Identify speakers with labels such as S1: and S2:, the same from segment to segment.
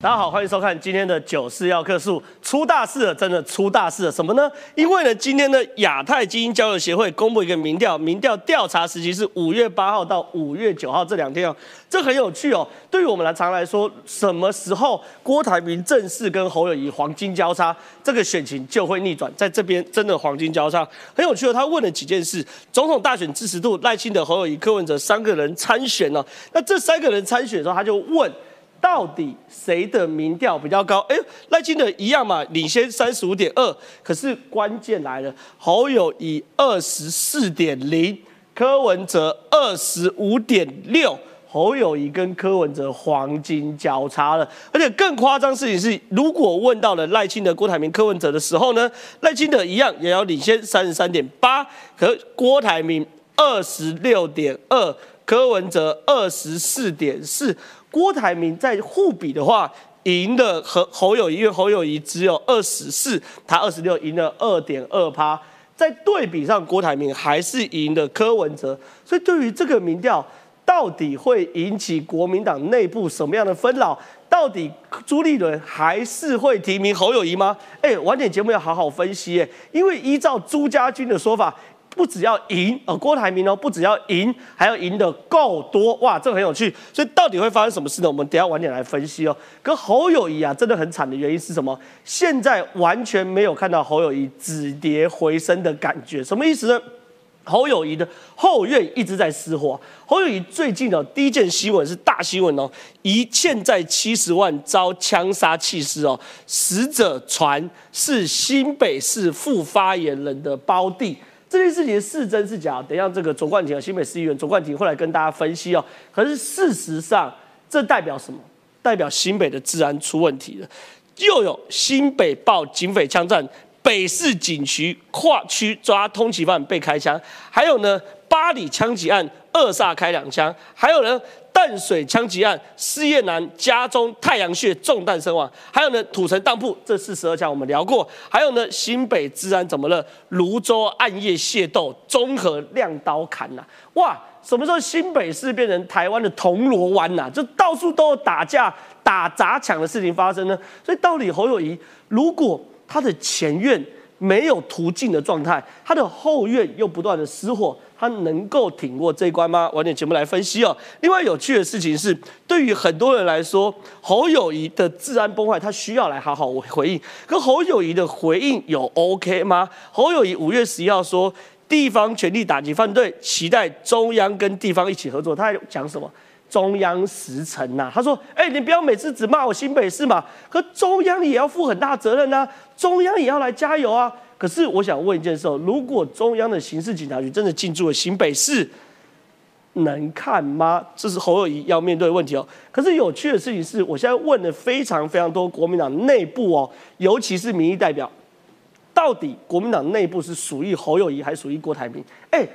S1: 大家好，欢迎收看今天的九四要客数，出大事了，真的出大事了，什么呢？因为呢，今天的亚太基因交流协会公布一个民调，民调调查时期是五月八号到五月九号这两天哦，这很有趣哦。对于我们来常来说，什么时候郭台铭正式跟侯友谊黄金交叉，这个选情就会逆转，在这边真的黄金交叉很有趣哦。他问了几件事：总统大选支持度，赖清德、侯友谊、柯文哲三个人参选哦。那这三个人参选的时候，他就问。到底谁的民调比较高？哎，赖清德一样嘛，领先三十五点二。可是关键来了，侯友谊二十四点零，柯文哲二十五点六。侯友谊跟柯文哲黄金交叉了。而且更夸张事情是，如果问到了赖清德、郭台铭、柯文哲的时候呢，赖清德一样也要领先三十三点八，可郭台铭二十六点二，柯文哲二十四点四。郭台铭在互比的话，赢的和侯友谊，因为侯友谊只有二十四，他二十六，赢了二点二趴。在对比上，郭台铭还是赢的柯文哲。所以对于这个民调，到底会引起国民党内部什么样的纷扰？到底朱立伦还是会提名侯友谊吗？哎，晚点节目要好好分析哎，因为依照朱家军的说法。不只要赢，呃，郭台铭哦，不只要赢，还要赢得够多，哇，这个很有趣。所以到底会发生什么事呢？我们等下晚点来分析哦。跟侯友谊啊，真的很惨的原因是什么？现在完全没有看到侯友谊止跌回升的感觉，什么意思呢？侯友谊的后院一直在失火。侯友谊最近的第一件新闻是大新闻哦，一欠债七十万遭枪杀弃尸哦，死者传是新北市副发言人的胞弟。这件事情是真是假？等一下，这个卓冠廷啊，新北市议员卓冠廷会来跟大家分析哦。可是事实上，这代表什么？代表新北的治安出问题了。又有新北报警匪枪战，北市警局跨区抓通缉犯被开枪，还有呢，巴里枪击案二煞开两枪，还有呢。淡水枪击案，失业男家中太阳穴中弹身亡。还有呢，土城当铺这四十二枪我们聊过。还有呢，新北治安怎么了？泸州暗夜械斗，综合亮刀砍呐！哇，什么时候新北市变成台湾的铜锣湾呐？就到处都有打架、打砸抢的事情发生呢？所以到底侯友谊，如果他的前院没有途径的状态，他的后院又不断的失火。他能够挺过这一关吗？晚点节目来分析哦。另外有趣的事情是，对于很多人来说，侯友谊的治安崩坏，他需要来好好回应。可侯友谊的回应有 OK 吗？侯友谊五月十一号说，地方全力打击犯罪，期待中央跟地方一起合作。他还讲什么？中央时辰呐？他说：“哎，你不要每次只骂我新北市嘛，可中央也要负很大责任呐，中央也要来加油啊。”可是我想问一件事：如果中央的刑事警察局真的进驻了新北市，能看吗？这是侯友谊要面对的问题哦。可是有趣的事情是，我现在问了非常非常多国民党内部哦，尤其是民意代表，到底国民党内部是属于侯友谊还是属于郭台铭？哎，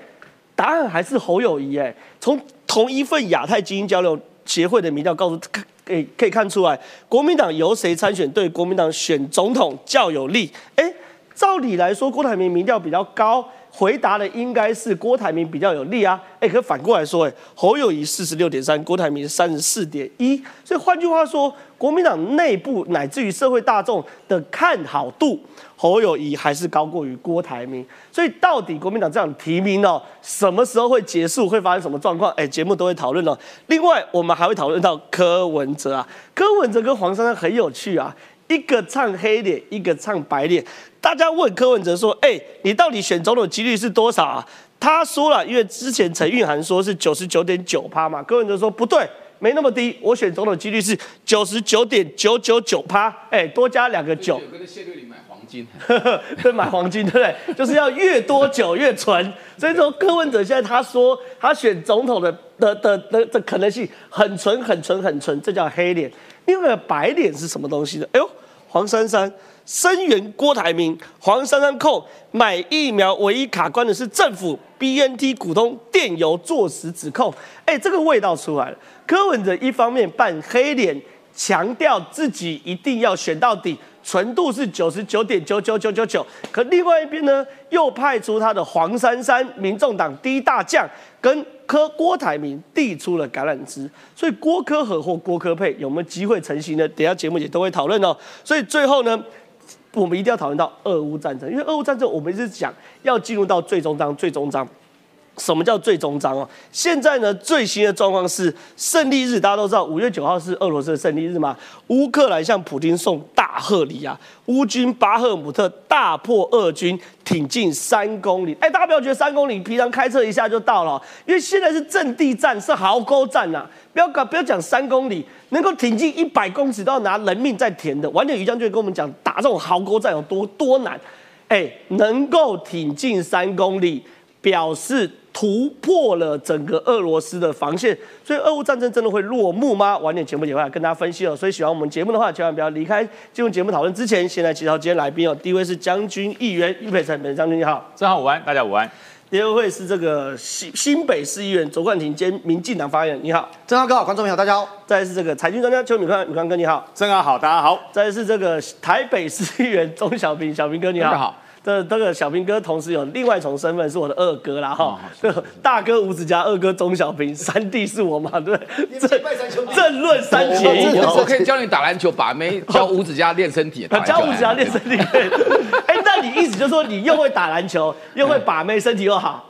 S1: 答案还是侯友谊。哎，从同一份亚太精英交流协会的民调告诉，可以可以看出来，国民党由谁参选对国民党选总统较有利。哎。照理来说，郭台铭民调比较高，回答的应该是郭台铭比较有利啊。哎，可反过来说，哎，侯友谊四十六点三，郭台铭三十四点一。所以换句话说，国民党内部乃至于社会大众的看好度，侯友谊还是高过于郭台铭。所以到底国民党这样提名哦，什么时候会结束，会发生什么状况？哎，节目都会讨论哦。另外，我们还会讨论到柯文哲啊，柯文哲跟黄珊珊很有趣啊。一个唱黑脸，一个唱白脸。大家问柯文哲说：“哎，你到底选总统几率是多少啊？”他说了，因为之前陈玉涵说是九十九点九趴嘛。柯文哲说不对，没那么低，我选总统几率是九十九点九九九趴。哎，多加两个九。
S2: 跟谢队里买黄金，
S1: 对，买黄金，对不对？就是要越多酒越纯。所以说，柯文哲现在他说他选总统的的的的的可能性很纯，很纯，很纯，这叫黑脸。另外白脸是什么东西呢？哎呦，黄珊珊声援郭台铭，黄珊珊控买疫苗唯一卡关的是政府 BNT 股东电邮作实指控。哎，这个味道出来了。柯文哲一方面扮黑脸，强调自己一定要选到底，纯度是九十九点九九九九九。可另外一边呢，又派出他的黄珊珊，民众党第一大将，跟柯郭台铭递出了橄榄枝。所以郭科和或郭科配有没有机会成型呢？等下节目也都会讨论哦。所以最后呢，我们一定要讨论到俄乌战争，因为俄乌战争我们一直讲要进入到最终章，最终章。什么叫最终章哦？现在呢，最新的状况是胜利日，大家都知道，五月九号是俄罗斯的胜利日嘛。乌克兰向普京送大贺礼啊！乌军巴赫姆特大破俄军，挺进三公里。哎，大家不要觉得三公里，平常开车一下就到了，因为现在是阵地战，是壕沟战呐。不要搞，不要讲三公里，能够挺进一百公尺都要拿人命在填的。晚点于将军跟我们讲，打这种壕沟战有多多难。哎，能够挺进三公里，表示。突破了整个俄罗斯的防线，所以俄乌战争真的会落幕吗？晚点节目也会来跟大家分析哦。所以喜欢我们节目的话，千万不要离开。进入节目讨论之前，先来介绍今天来宾哦。第一位是将军议员郁培成，本将军你好，
S2: 正好午安，大家午安。
S1: 第二位是这个新新北市议员卓冠廷兼民进党发言人，你好，
S3: 正好哥好，观众朋友大家好。
S1: 再是这个财经专家邱敏宽，敏宽哥你好，
S2: 正好好，大家好。
S1: 再是这个台北市议员钟小平，小平哥你好，
S2: 大家好。
S1: 这这个小平哥同时有另外一重身份，是我的二哥啦哈。大哥吴子嘉，二哥钟小平，三弟是我嘛？对，
S3: 正
S1: 正论三结义。
S4: 我可以教你打篮球，把妹教吴子嘉练身体。
S1: 教吴子嘉练身体。哎，那你意思就是说，你又会打篮球，又会把妹，身体又好？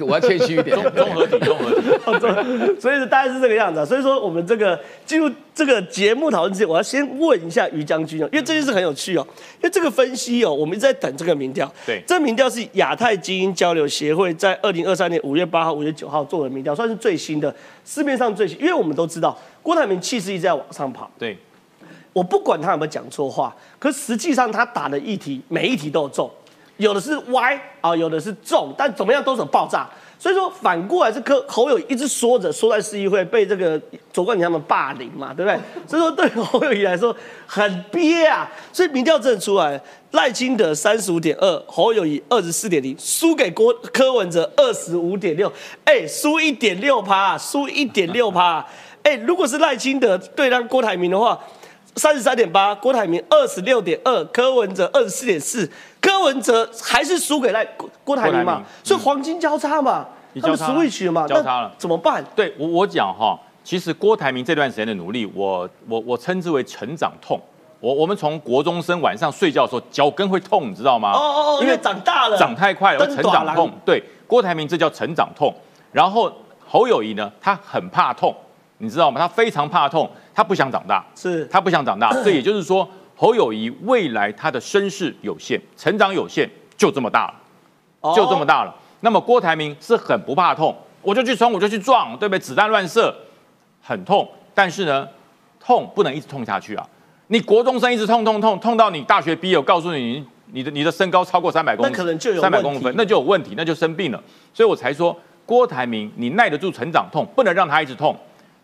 S4: 我要谦虚一点，
S2: 综合体，综合
S1: 体，所以大概是这个样子。所以说，我们这个进入这个节目讨论之前，我要先问一下于将军哦，因为这件事很有趣哦。因为这个分析哦，我们一直在等这个民调。
S2: 对，
S1: 这民调是亚太精英交流协会在二零二三年五月八号、五月九号做的民调，算是最新的，市面上最新。因为我们都知道，郭台铭气势一直在往上跑。
S2: 对，
S1: 我不管他有没有讲错话，可实际上他打的议题，每一题都有中。有的是歪啊，有的是重，但怎么样都是爆炸。所以说反过来是柯侯友一直说着说在市议会被这个左冠廷他们霸凌嘛，对不对？所以说对侯友谊来说很憋啊。所以民调真的出来，赖清德三十五点二，侯友谊二十四点零，输给郭柯文哲二十五点六，哎，输一点六趴，输一点六趴。哎，如果是赖清德对上郭台铭的话。三十三点八，郭台铭二十六点二，柯文哲二十四点四，柯文哲还是输给赖郭郭台铭嘛？所以黄金交叉嘛，他们 switch 嘛，
S2: 交叉了，
S1: 怎么办？
S2: 对我我讲哈，其实郭台铭这段时间的努力，我我我称之为成长痛。我我们从国中生晚上睡觉的时候脚跟会痛，你知道吗？
S1: 哦哦哦，因为长大了，
S2: 长太快了，成长痛。对，郭台铭这叫成长痛。然后侯友谊呢，他很怕痛。你知道吗？他非常怕痛，他不想长大，
S1: 是
S2: 他不想长大。这也就是说，侯友谊未来他的身世有限，成长有限，就这么大了，就这么大了。那么郭台铭是很不怕痛，我就去冲，我就去撞，对不对？子弹乱射，很痛，但是呢，痛不能一直痛下去啊！你国中生一直痛痛痛，痛到你大学毕业，我告诉你，你的你的身高超过三百公，
S1: 那可能就有
S2: 三百公分，那就有问题，那就生病了。所以我才说，郭台铭，你耐得住成长痛，不能让他一直痛。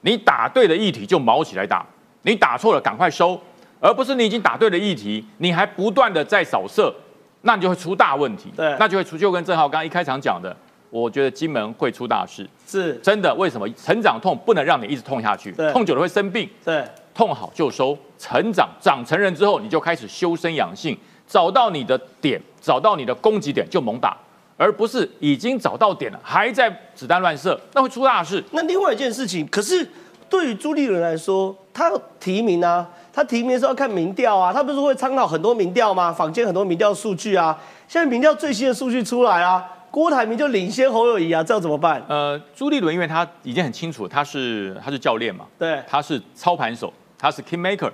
S2: 你打对的议题就毛起来打，你打错了赶快收，而不是你已经打对了议题，你还不断的在扫射，那你就会出大问题。
S1: 对，
S2: 那就会出就跟郑浩刚一开场讲的，我觉得金门会出大事，
S1: 是
S2: 真的。为什么？成长痛不能让你一直痛下去，痛久了会生病。
S1: 对，
S2: 痛好就收，成长长成人之后，你就开始修身养性，找到你的点，找到你的攻击点就猛打。而不是已经找到点了，还在子弹乱射，那会出大事。
S1: 那另外一件事情，可是对于朱立伦来说，他提名啊，他提名的时候要看民调啊，他不是会参考很多民调吗？坊间很多民调数据啊，现在民调最新的数据出来啊，郭台铭就领先侯友谊啊，这样怎么办？
S2: 呃，朱立伦因为他已经很清楚，他是他是教练嘛，
S1: 对，
S2: 他是操盘手，他是 king maker。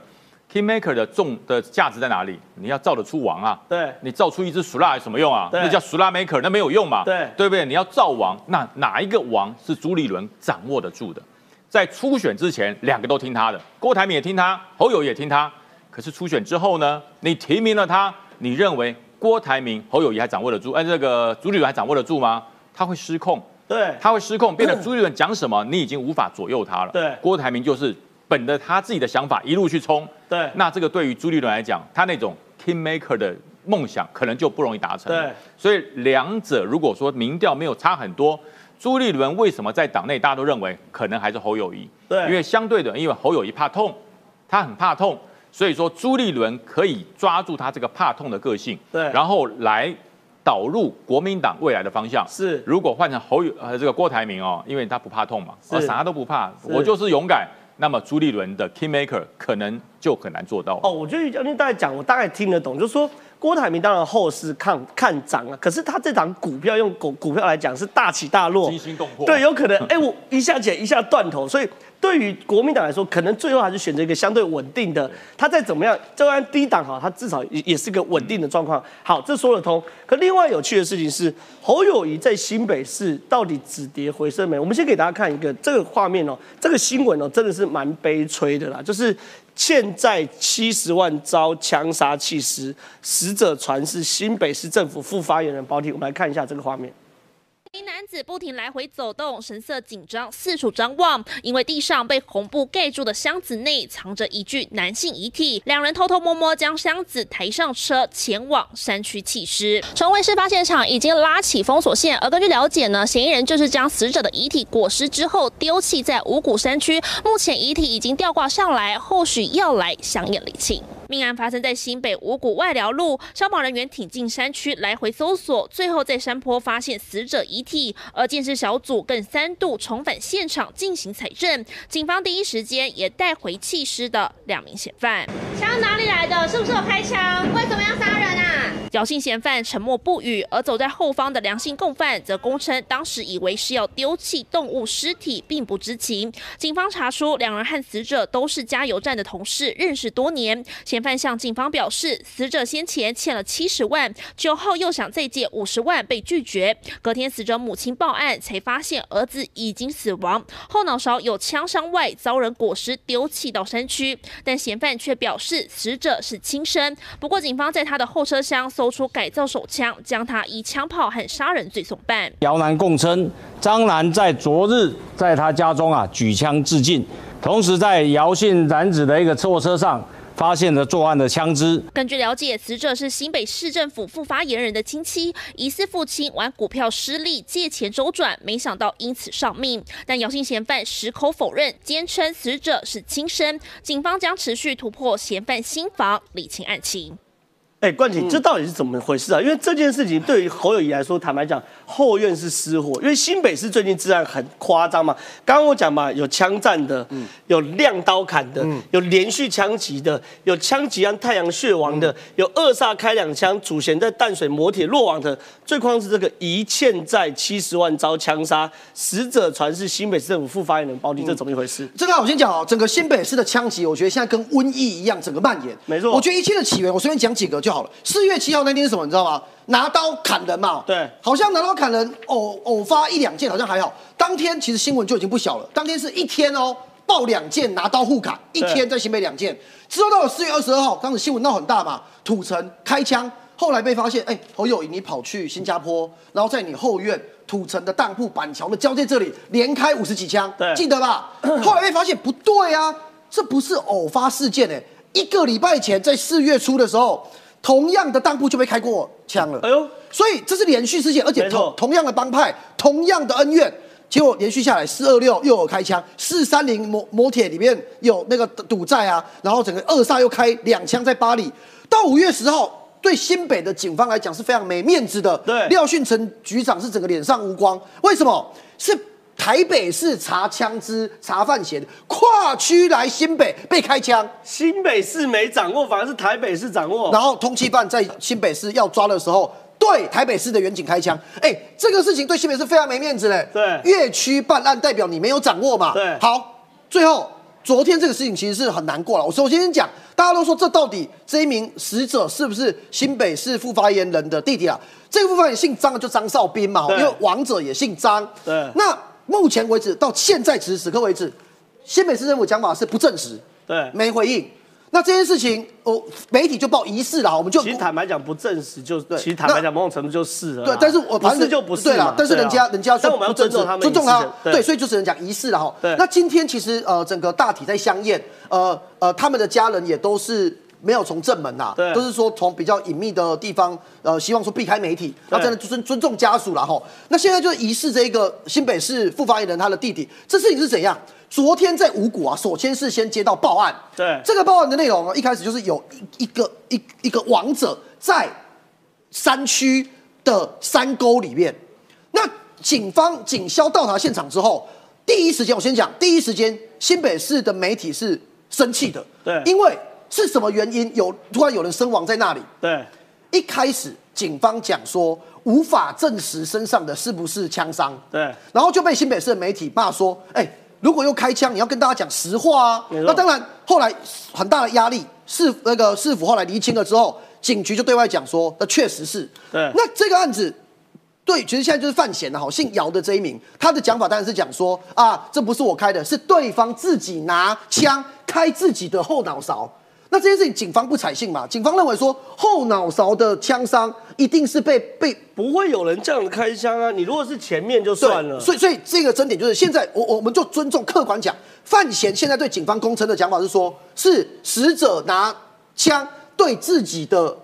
S2: Kingmaker 的重的价值在哪里？你要造得出王啊！
S1: 对，
S2: 你造出一只熟辣有什么用啊？那叫熟辣 maker，那没有用嘛？
S1: 对，
S2: 对不对？你要造王，那哪一个王是朱立伦掌握得住的？在初选之前，两个都听他的，郭台铭也听他，侯友也听他。可是初选之后呢？你提名了他，你认为郭台铭、侯友谊还掌握得住？哎，这个朱立伦还掌握得住吗？他会失控，
S1: 对，
S2: 他会失控，变得朱立伦讲什么，你已经无法左右他了。
S1: 对，
S2: 郭台铭就是。本着他自己的想法一路去冲，
S1: 对，
S2: 那这个对于朱立伦来讲，他那种 king maker 的梦想可能就不容易达成。
S1: 对，
S2: 所以两者如果说民调没有差很多，朱立伦为什么在党内大家都认为可能还是侯友谊？
S1: 对，
S2: 因为相对的，因为侯友谊怕痛，他很怕痛，所以说朱立伦可以抓住他这个怕痛的个性，
S1: 对
S2: 然后来导入国民党未来的方向。
S1: 是
S2: 如果换成侯友呃这个郭台铭哦，因为他不怕痛嘛，
S1: 是
S2: 我啥都不怕，我就是勇敢。那么朱立伦的 kingmaker 可能就很难做到。
S1: 哦，我觉得将军大概讲，我大概听得懂，就是说郭台铭当然后市看看涨了，可是他这档股票用股股票来讲是大起大落，
S2: 惊心动魄
S1: 对，有可能 哎、我一下起来一下断头，所以对于国民党来说，可能最后还是选择一个相对稳定的，他再怎么样，就按低档好，他至少也也是个稳定的状况。好，这说得通。可另外有趣的事情是，侯友谊在新北市到底止跌回升没？我们先给大家看一个这个画面哦，这个新闻哦，真的是蛮悲催的啦，就是。欠债七十万遭枪杀弃尸，死者传是新北市政府副发言人包体。我们来看一下这个画面。
S3: 一男子不停来回走动，神色紧张，四处张望，因为地上被红布盖住的箱子内藏着一具男性遗体。两人偷偷摸摸将箱子抬上车，前往山区弃尸。成为事发现场已经拉起封锁线，而根据了解呢，嫌疑人就是将死者的遗体裹尸之后丢弃在五股山区。目前遗体已经吊挂上来，后续要来详验理清。命案发生在新北五股外寮路，消防人员挺进山区来回搜索，最后在山坡发现死者遗体，而建设小组更三度重返现场进行采证，警方第一时间也带回弃尸的两名嫌犯。枪哪里来的？是不是有开枪？为什么要杀人啊？侥幸嫌犯沉默不语，而走在后方的良性共犯则供称，当时以为是要丢弃动物尸体，并不知情。警方查出两人和死者都是加油站的同事，认识多年。嫌犯向警方表示，死者先前欠了七十万，酒后又想再借五十万，被拒绝。隔天，死者母亲报案，才发现儿子已经死亡，后脑勺有枪伤外，遭人裹尸丢弃到山区。但嫌犯却表示死者是轻生。不过，警方在他的后车厢搜出改造手枪，将他以枪炮和杀人罪送办。
S5: 姚南供称，张楠在昨日在他家中啊举枪自尽，同时在姚姓男子的一个货车上发现了作案的枪支。
S3: 根据了解，死者是新北市政府副发言人的亲戚，疑似父亲玩股票失利，借钱周转，没想到因此丧命。但姚姓嫌犯矢口否认，坚称死者是亲生。警方将持续突破嫌犯新房，理清案情。
S1: 哎，冠廷，这到底是怎么回事啊？因为这件事情对于侯友谊来说，坦白讲，后院是失火。因为新北市最近治安很夸张嘛，刚刚我讲嘛，有枪战的，有亮刀砍的，有连续枪击的，有枪击案太阳血亡的，有二煞开两枪，主嫌在淡水磨铁落网的。最夸张是这个一欠债七十万遭枪杀，死者传是新北市政府副发言人包弟，这怎么一回事？
S6: 这个我先讲哦，整个新北市的枪击，我觉得现在跟瘟疫一样，整个蔓延。
S1: 没错
S6: 我觉得一切的起源，我随便讲几个就好了。四月七号那天是什么？你知道吗？拿刀砍人嘛。
S1: 对
S6: 好像拿刀砍人，偶偶发一两件，好像还好。当天其实新闻就已经不小了，当天是一天哦，爆两件拿刀互砍，一天在新北两件。之后到了四月二十二号，当时新闻闹很大嘛，土城开枪，后来被发现，哎，侯友谊你跑去新加坡，然后在你后院土城的当铺板桥的交界这里连开五十几枪，
S1: 对
S6: 记得吧？后来被发现不对啊，这不是偶发事件哎、一个礼拜前在四月初的时候，同样的当铺就被开过枪了。
S1: 哎呦，
S6: 所以这是连续事件，而且同同样的帮派，同样的恩怨，结果连续下来，四二六又有开枪，四三零摩摩铁里面有那个赌债啊，然后整个二煞又开两枪在巴黎，到五月十号。对新北的警方来讲是非常没面子的。
S1: 对
S6: 廖训成局长是整个脸上无光，为什么？是台北市查枪支、查犯嫌，跨区来新北被开枪，
S1: 新北市没掌握，反而是台北市掌握。
S6: 然后通缉犯在新北市要抓的时候，对台北市的远警开枪，哎，这个事情对新北市非常没面子嘞。
S1: 对
S6: 越区办案代表你没有掌握嘛。
S1: 对
S6: 好，最后昨天这个事情其实是很难过了。我首先先讲，大家都说这到底这一名死者是不是新北市副发言人的弟弟啊？这个副发言人姓张，就张少斌嘛，因为王者也姓张。
S1: 对
S6: 那目前为止到现在此时此刻为止，新北市政府讲法是不证实，
S1: 对
S6: 没回应。那这件事情，哦，媒体就报疑似了，我们就
S1: 其实坦白讲，不证实就
S6: 对
S1: 其实坦白讲，某种程度就是了。
S6: 对，但是我
S1: 不是就不是
S6: 对了，但是人家
S1: 啊
S6: 人家说
S1: 但我们要尊重他们
S6: 尊重他对，所以就只能讲疑似了哈。
S1: 对
S6: 那今天其实呃，整个大体在相验，呃呃，他们的家人也都是。没有从正门呐、
S1: 对
S6: 都是说从比较隐秘的地方，呃，希望说避开媒体，那真的尊尊重家属了哈。那现在就是疑似这个新北市副发言人他的弟弟，这事情是怎样？昨天在五股啊，首先是先接到报案，
S1: 对
S6: 这个报案的内容啊，一开始就是有一一个一一个王者在山区的山沟里面。那警方警消到达现场之后，第一时间我先讲，第一时间新北市的媒体是生气的，
S1: 对
S6: 因为是什么原因有突然有人身亡在那里？
S1: 对，
S6: 一开始警方讲说无法证实身上的是不是枪伤，
S1: 对
S6: 然后就被新北市的媒体骂说，哎、如果又开枪，你要跟大家讲实话啊那当然，后来很大的压力，市那个市府后来厘清了之后，警局就对外讲说，那确实是。
S1: 对
S6: 那这个案子。对，其实现在就是范闲的哈，姓姚的这一名，他的讲法当然是讲说啊，这不是我开的，是对方自己拿枪开自己的后脑勺。那这件事情警方不采信嘛？警方认为说后脑勺的枪伤一定是被被
S1: 不会有人这样开枪啊！你如果是前面就算了，
S6: 所以所以这个争点就是现在我我们就尊重客观讲，范闲现在对警方公称的讲法是说，是死者拿枪对自己的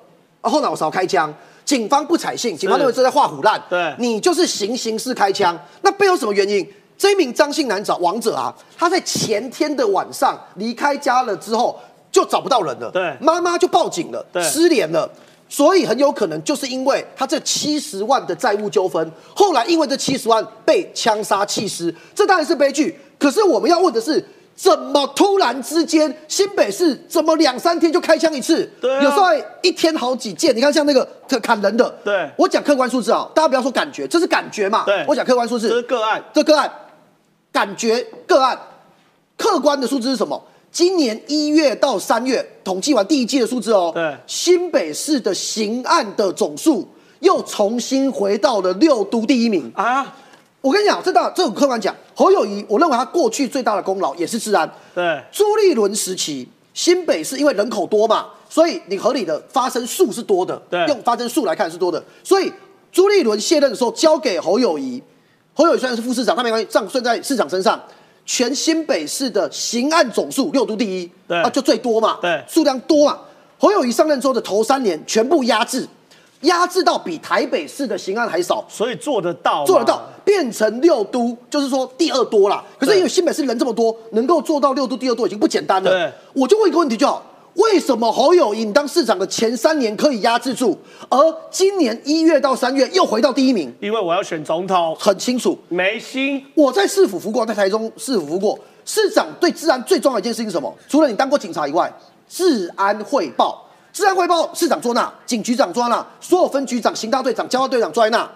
S6: 后脑勺开枪。警方不采信，警方认为这在画虎烂。
S1: 对
S6: 你就是行刑式开枪，那背后什么原因？这一名张姓男找王者啊，他在前天的晚上离开家了之后，就找不到人了。
S1: 对
S6: 妈妈就报警了，
S1: 对
S6: 失联了。所以很有可能就是因为他这七十万的债务纠纷，后来因为这七十万被枪杀弃尸，这当然是悲剧。可是我们要问的是，怎么突然之间新北市怎么两三天就开枪一次？
S1: 对啊
S6: 有时候一天好几件。你看像那个砍人的，
S1: 对
S6: 我讲客观数字啊，大家不要说感觉，这是感觉嘛。
S1: 对
S6: 我讲客观数字，
S1: 这是个案，
S6: 这个案，感觉个案，客观的数字是什么？今年一月到三月统计完第一季的数字哦，
S1: 对
S6: 新北市的刑案的总数又重新回到了六都第一名。
S1: 啊，
S6: 我跟你讲，这大这种客观讲，侯友谊，我认为他过去最大的功劳也是治安。
S1: 对
S6: 朱立伦时期，新北市因为人口多嘛，所以你合理的发生数是多的，
S1: 对
S6: 用发生数来看是多的，所以朱立伦卸任的时候交给侯友谊，侯友谊虽然是副市长，他没关系，账算在市长身上。全新北市的刑案总数六都第一，
S1: 对。
S6: 啊，就最多嘛，
S1: 对。
S6: 数量多嘛。侯友谊上任之后的头三年全部压制，压制到比台北市的刑案还少，
S1: 所以做得到，
S6: 做得到，，变成六都，就是说第二多啦。可是因为新北市人这么多，能够做到六都第二多已经不简单了。
S1: 对，
S6: 我就问一个问题就好：为什么侯友谊你当市长的前三年可以压制住，而今年一月到三月又回到第一名？
S1: 因为我要选总统，
S6: 很清楚，
S1: 没心，
S6: 我在市府服过，在台中市府服过。市长对治安最重要的一件事情是什么？除了你当过警察以外，治安汇报。治安汇报，市长坐那，警局长坐那，所有分局长、刑大队长、交大队长坐在那，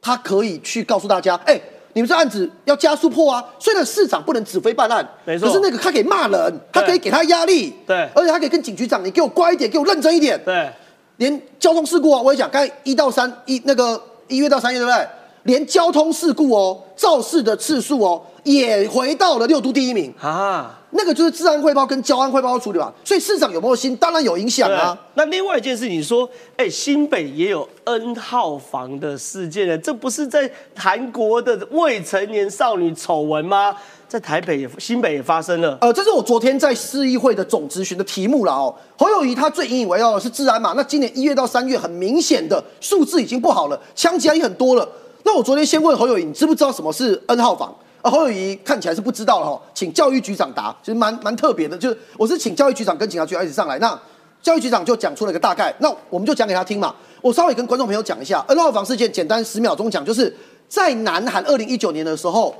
S6: 他可以去告诉大家，哎、你们这案子要加速破啊！虽然市长不能指挥办案，
S1: 没错
S6: 可是那个他可以骂人，他可以给他压力，
S1: 对
S6: 而且他可以跟警局长，你给我乖一点，给我认真一点，
S1: 对
S6: 连交通事故啊，我也讲，刚才一到三一那个一月到三月对不对？连交通事故哦，肇事的次数哦，也回到了六都第一名。
S1: 啊。
S6: 那个就是治安汇报跟交安汇报的处理吧。所以市长有没有新，当然有影响啊。
S1: 对。那另外一件事，你说，哎、新北也有 N 号房的事件呢，这不是在韩国的未成年少女丑闻吗？在台北也新北也发生了。
S6: 呃，这是我昨天在市议会的总咨询的题目了哦。侯友谊他最引以为傲的是治安嘛，那今年一月到三月很明显的数字已经不好了，枪击案也很多了。那我昨天先问侯友谊，你知不知道什么是 N 号房？啊，侯友谊看起来是不知道了哈，请教育局长答，其实蛮蛮特别的，就是我是请教育局长跟警察局长一起上来，那教育局长就讲出了一个大概，那我们就讲给他听嘛。我稍微跟观众朋友讲一下 N 号房事件，简单十秒钟讲，就是在南韩二零一九年的时候，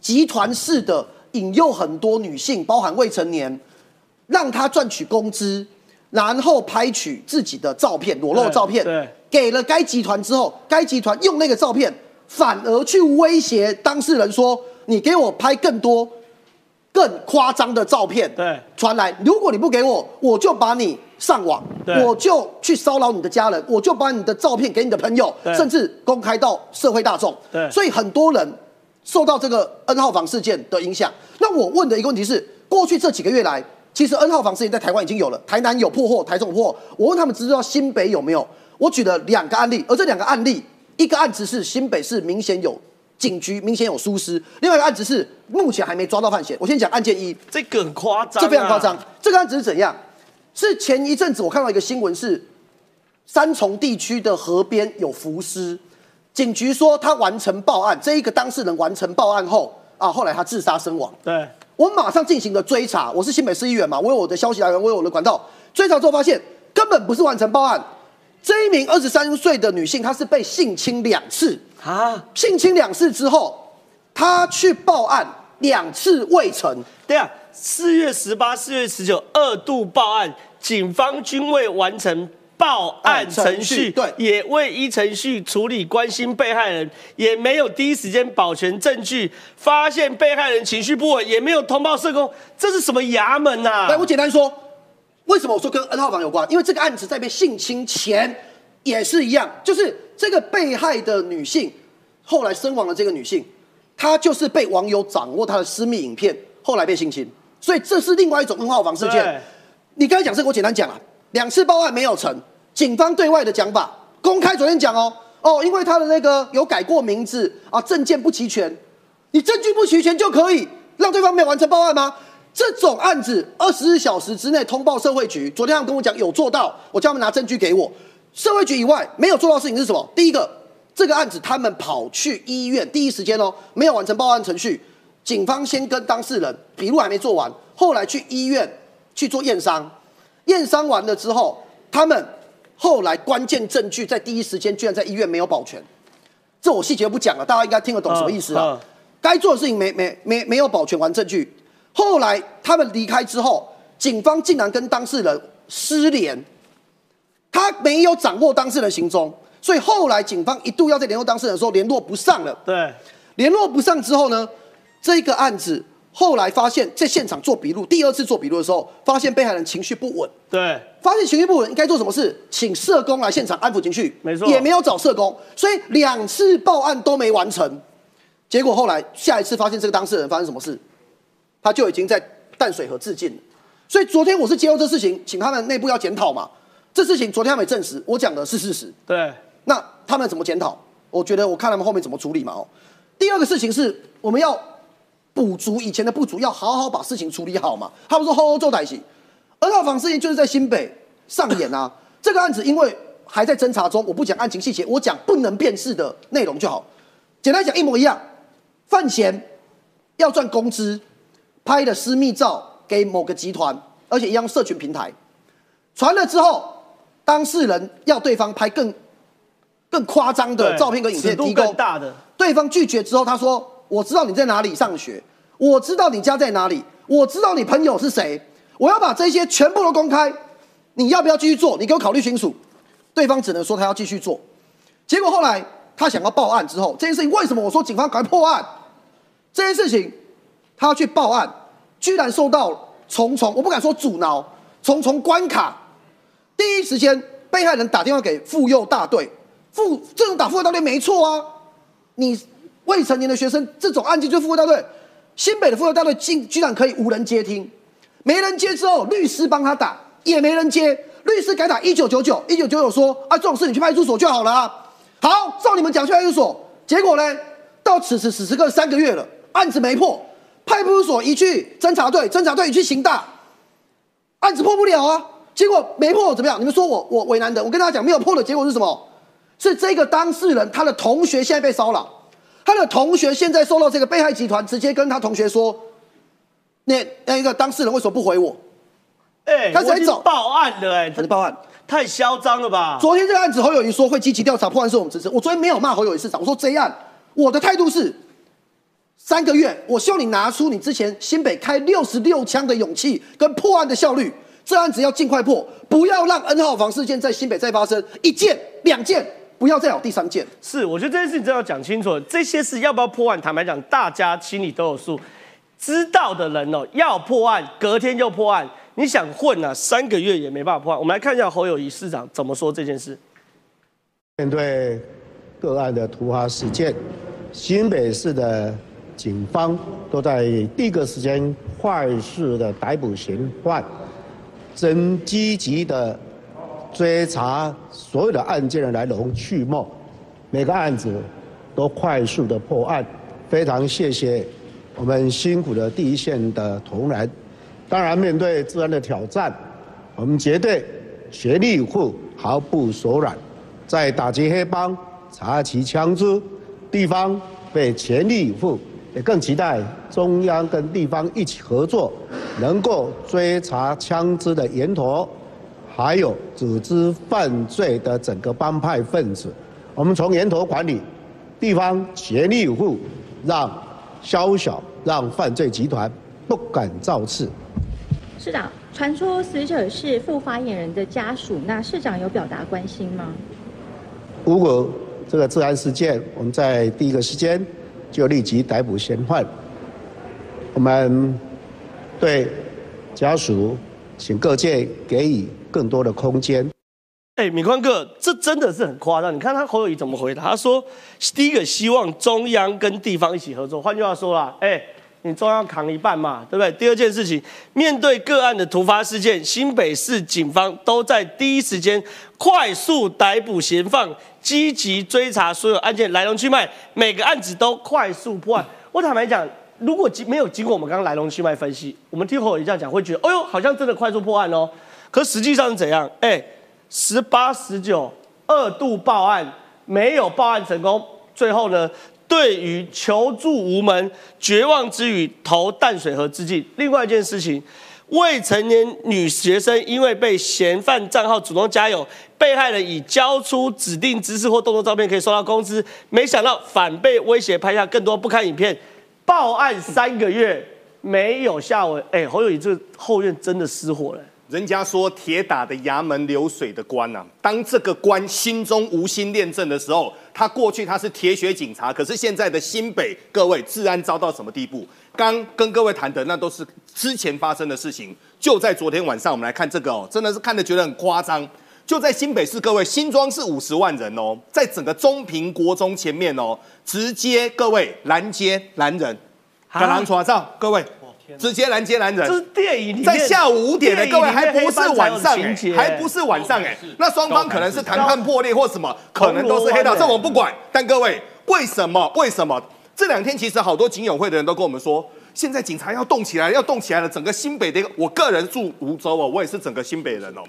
S6: 集团式的引诱很多女性，包含未成年，让她赚取工资，然后拍取自己的照片，裸露照片，
S1: 对
S6: 给了该集团之后，该集团用那个照片，反而去威胁当事人说：“你给我拍更多、更夸张的照片，
S1: 对
S6: 传来。如果你不给我，我就把你上网，我就去骚扰你的家人，我就把你的照片给你的朋友，甚至公开到社会大众。
S1: 对
S6: 所以很多人受到这个 N 号房事件的影响。那我问的一个问题是，过去这几个月来，其实 N 号房事件在台湾已经有了，台南有破获，台中破获。我问他们知不知道新北有没有？我举了两个案例，而这两个案例，一个案子是新北市明显有警局明显有疏失，另外一个案子是目前还没抓到犯嫌。我先讲案件一，
S1: 这个很夸张、啊，
S6: 这非常夸张。这个案子是怎样？是前一阵子我看到一个新闻是，三重地区的河边有浮尸，警局说他完成报案，这一个当事人完成报案后，啊，后来他自杀身亡。
S1: 对，
S6: 我马上进行了追查，我是新北市议员嘛，我有我的消息来源，我有我的管道。追查之后发现，根本不是完成报案，这一名二十三岁的女性，她是被性侵两次。
S1: 啊，
S6: 性侵两次之后，她去报案两次未成。
S1: 对啊，四月十八、四月十九二度报案，警方均未完成报案程序
S6: 对。
S1: 也未依程序处理关心被害人，也没有第一时间保全证据，发现被害人情绪不稳，也没有通报社工，这是什么衙门呐、
S6: 来，我简单说，为什么我说跟 N 号房有关？因为这个案子在被性侵前也是一样，就是这个被害的女性后来身亡的这个女性，她就是被网友掌握她的私密影片，后来被性侵，所以这是另外一种 N 号房事件。你刚才讲这个，我简单讲啊，两次报案没有成，警方对外的讲法公开昨天讲哦哦，因为他的那个有改过名字啊，证件不齐全，你证据不齐全就可以让对方没有完成报案吗？这种案子二十四小时之内通报社会局，昨天他们跟我讲有做到，我叫他们拿证据给我。社会局以外没有做到的事情是什么？第一个，这个案子他们跑去医院，第一时间哦没有完成报案程序，警方先跟当事人笔录还没做完，后来去医院去做验伤，验伤完了之后，他们后来关键证据在第一时间居然在医院没有保全，这我细节不讲了，大家应该听得懂什么意思啊？该做的事情没没没没有保全完证据，后来他们离开之后，警方竟然跟当事人失联，他没有掌握当事人行踪，所以后来警方一度要在联络当事人的时候联络不上了。
S1: 对，
S6: 联络不上之后呢，这个案子后来发现，在现场做笔录，第二次做笔录的时候，发现被害人情绪不稳，
S1: 对，
S6: 发现情绪不稳，应该做什么事？请社工来现场安抚情绪，
S1: 没错
S6: 也没有找社工，所以两次报案都没完成。结果后来下一次发现这个当事人发生什么事，他就已经在淡水河自尽了。所以昨天我是接获这事情，请他们内部要检讨嘛。这事情昨天他们也证实，我讲的是事实。
S1: 对，
S6: 那他们怎么检讨？我觉得我看他们后面怎么处理嘛。哦，第二个事情是我们要补足以前的不足，要好好把事情处理好嘛。他们说后后做歹戏，二套房事件就是在新北上演啊。这个案子因为还在侦查中，我不讲案情细节，我讲不能辨识的内容就好。简单讲一模一样，范闲要赚工资，拍的私密照给某个集团，而且一样社群平台传了之后，当事人要对方拍更更夸张的照片跟影片提供，
S1: 大的，
S6: 对方拒绝之后，他说：“我知道你在哪里上学，我知道你家在哪里，我知道你朋友是谁，我要把这些全部都公开，你要不要继续做？你给我考虑清楚。”对方只能说他要继续做。结果后来他想要报案之后，这件事情为什么我说警方赶快破案？这件事情他去报案，居然受到重重，我不敢说阻挠，重重关卡。第一时间，被害人打电话给妇幼大队，妇这种打妇幼大队没错啊，你未成年的学生这种案件就妇幼大队，新北的妇幼大队竟居然可以无人接听，没人接之后，律师帮他打也没人接，律师改打一九九九，一九九九说啊这种事你去派出所就好了啊，好照你们讲去派出所，结果呢，到此时此时刻三个月了，案子没破，派出所一去侦查队，侦查队一去刑大，案子破不了啊。结果没破怎么样？你们说我我为难的，我跟大家讲，没有破的结果是什么？是这个当事人他的同学现在被骚扰，他的同学现在受到这个被害集团直接跟他同学说，那那个当事人为什么不回我？
S1: 哎，我已经
S6: 开始走
S1: 报案的，哎，
S6: 他就报案。
S1: 太嚣张了吧？
S6: 昨天这个案子，侯友谊说会积极调查破案，是我们支持。我昨天没有骂侯友谊市长，我说这一案，我的态度是三个月，我希望你拿出你之前新北开六十六枪的勇气跟破案的效率。这案子要尽快破，不要让 N 号房事件在新北再发生一件、两件，不要再有第三件。
S1: 是，我觉得这件事情真的要讲清楚。这些事要不要破案，坦白讲，大家心里都有数。知道的人哦，要破案，隔天就破案。你想混啊，三个月也没办法破案。我们来看一下侯友谊市长怎么说这件事。
S7: 面对个案的突发事件，新北市的警方都在第一个时间快速的逮捕嫌犯，正积极的追查所有的案件的来龙去脉，每个案子都快速的破案。非常谢谢我们辛苦的第一线的同仁。当然，面对治安的挑战，我们绝对全力以赴，毫不手软。在打击黑帮、查缉枪支地方，会全力以赴，也更期待中央跟地方一起合作，能够追查枪支的源头，还有组织犯罪的整个帮派分子。我们从源头管理，地方全力以赴，让宵小，让犯罪集团不敢造次。
S8: 市长，传出死者是副发言人的家属，那市长有表达关心吗？
S7: 如果这个治安事件，我们在第一个时间就立即逮捕嫌犯。我们对家属，请各界给予更多的空间。
S1: 哎，米宽哥，这真的是很夸张。你看他侯友谊怎么回答？他说，第一个希望中央跟地方一起合作。换句话说啦，哎，你中央扛一半嘛，对不对？第二件事情，面对个案的突发事件，新北市警方都在第一时间快速逮捕嫌犯，积极追查所有案件来龙去脉，每个案子都快速破案。我坦白讲，如果经没有经过我们刚刚来龙去脉分析，我们听侯友这样讲，会觉得，哎呦，好像真的快速破案哦。可实际上是怎样？哎。十八、十九二度报案没有报案成功，最后呢，对于求助无门、绝望之余投淡水河之际。另外一件事情，未成年女学生因为被嫌犯账号主动加油，被害人已交出指定姿势或动作照片可以收到工资，没想到反被威胁拍下更多不堪影片，报案三个月没有下文。哎，侯友谊这后院真的失火了。
S9: 人家说铁打的衙门流水的官呐，当这个官心中无心恋政的时候，他过去他是铁血警察，可是现在的新北各位治安糟到什么地步？刚跟各位谈的那都是之前发生的事情，就在昨天晚上，我们来看这个哦，真的是看的觉得很夸张。就在新北市，各位新庄是五十万人哦，在整个中平国中前面哦，直接各位拦截拦人，赶狼抓照，各位。直接拦截男人，
S1: 这是电影
S9: 在下午五点的各位还不是晚上哎，还不是晚上哎，那双方可能是谈判破裂或什么，可能都是黑道，这我不管。但各位，为什么？为什么这两天其实好多警友会的人都跟我们说，现在警察要动起来，要动起来了。整个新北的一个，我个人住梧州哦，我也是整个新北人哦。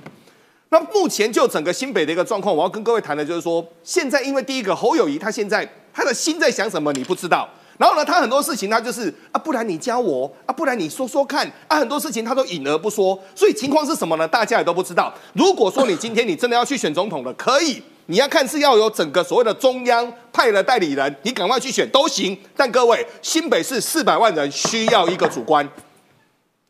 S9: 那目前就整个新北的一个状况，我要跟各位谈的就是说，现在因为第一个侯友谊他现在他的心在想什么，你不知道。然后呢，他很多事情他就是啊，不然你教我啊，不然你说说看啊，很多事情他都隐而不说。所以情况是什么呢？大家也都不知道。如果说你今天你真的要去选总统了，可以，你要看是要有整个所谓的中央派的代理人，你赶快去选都行。但各位，新北市四百万人需要一个主官，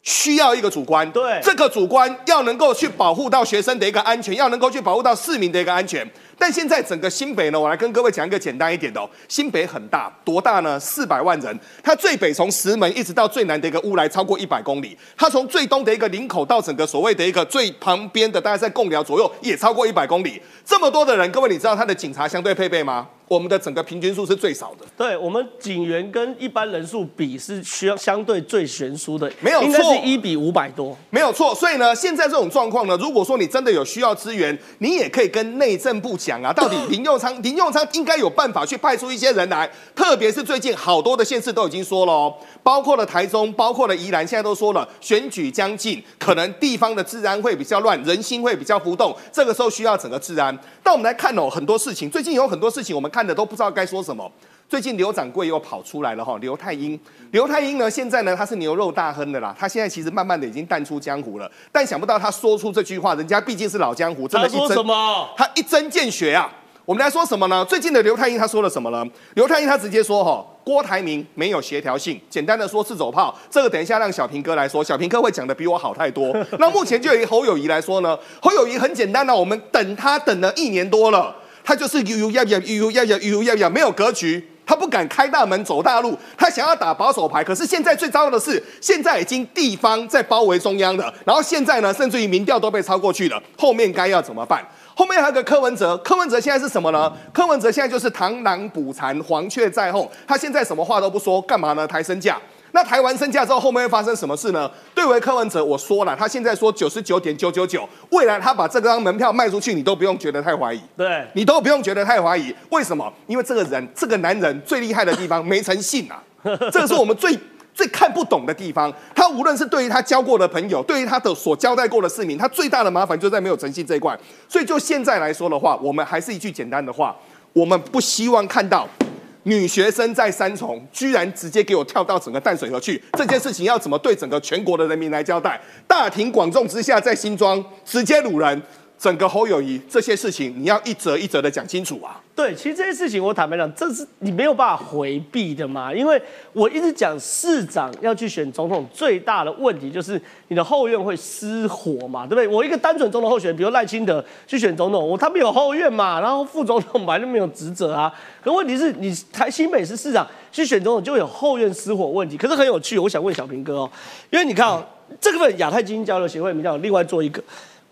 S9: 需要一个主官。
S1: 对，
S9: 这个主官要能够去保护到学生的一个安全，要能够去保护到市民的一个安全。但现在整个新北呢，我来跟各位讲一个简单一点的哦。新北很大，多大呢？四百万人。它最北从石门一直到最南的一个乌来，超过一百公里。它从最东的一个林口到整个所谓的一个最旁边的，大概在贡寮左右，也超过一百公里。这么多的人，各位你知道它的警察相对配备吗？我们的整个平均数是最少的。
S1: 对我们警员跟一般人数比是需要相对最悬殊的，
S9: 没有错，
S1: 应该是一比五百多，
S9: 没有错。所以呢，现在这种状况呢，如果说你真的有需要资源，你也可以跟内政部讲啊，到底林佑昌，林佑昌应该有办法去派出一些人来，特别是最近好多的县市都已经说了哦，包括了台中，包括了宜兰，现在都说了选举将近，可能地方的治安会比较乱，人心会比较浮动，这个时候需要整个治安。但我们来看哦，很多事情，最近有很多事情我们看的都不知道该说什么。最近刘掌柜又跑出来了哈，刘太英，刘太英呢，现在呢他是牛肉大亨的啦，他现在其实慢慢的已经淡出江湖了。但想不到他说出这句话，人家毕竟是老江湖，真的一
S1: 针，
S9: 他一针见血啊。我们来说什么呢？最近的刘太英他说了什么呢？刘太英他直接说哈，郭台铭没有协调性，简单的说是走炮。这个等一下让小平哥来说，小平哥会讲的比我好太多。那目前就以侯友谊来说呢，侯友谊很简单的，我们等他等了一年多了，他就是悠悠要要悠悠要要悠悠要要没有格局，他不敢开大门走大路，他想要打保守牌。可是现在最糟糕的是，现在已经地方在包围中央了，然后现在呢，甚至于民调都被超过去了，后面该要怎么办？后面还有个柯文哲，柯文哲现在是什么呢？柯文哲现在就是螳螂捕蝉，黄雀在后。他现在什么话都不说，干嘛呢？抬身价。那抬完身价之后，后面会发生什么事呢？对为柯文哲，我说了，他现在说九十九点九九九，未来他把这张门票卖出去，你都不用觉得太怀疑。
S1: 对，
S9: 你都不用觉得太怀疑。为什么？因为这个人，这个男人最厉害的地方没诚信啊，这个是我们最。最看不懂的地方，他无论是对于他交过的朋友，对于他的所交代过的市民，他最大的麻烦就在没有诚信这一块。所以就现在来说的话，我们还是一句简单的话，我们不希望看到女学生在三重，居然直接给我跳到整个淡水河去，这件事情要怎么对整个全国的人民来交代？大庭广众之下，在新庄直接掳人，整个侯友谊这些事情，你要一则一则的讲清楚啊！
S1: 对，其实这些事情我坦白讲，这是你没有办法回避的嘛。因为我一直讲市长要去选总统，最大的问题就是你的后院会失火嘛，对不对？我一个单纯中的候选人，比如赖清德去选总统，我他没有后院嘛，然后副总统本来就没有职责啊。可问题是你台新北市市长去选总统，就有后院失火问题。可是很有趣，我想问小平哥哦，因为你看哦，这个份亚太基金交流协会名叫另外做一个，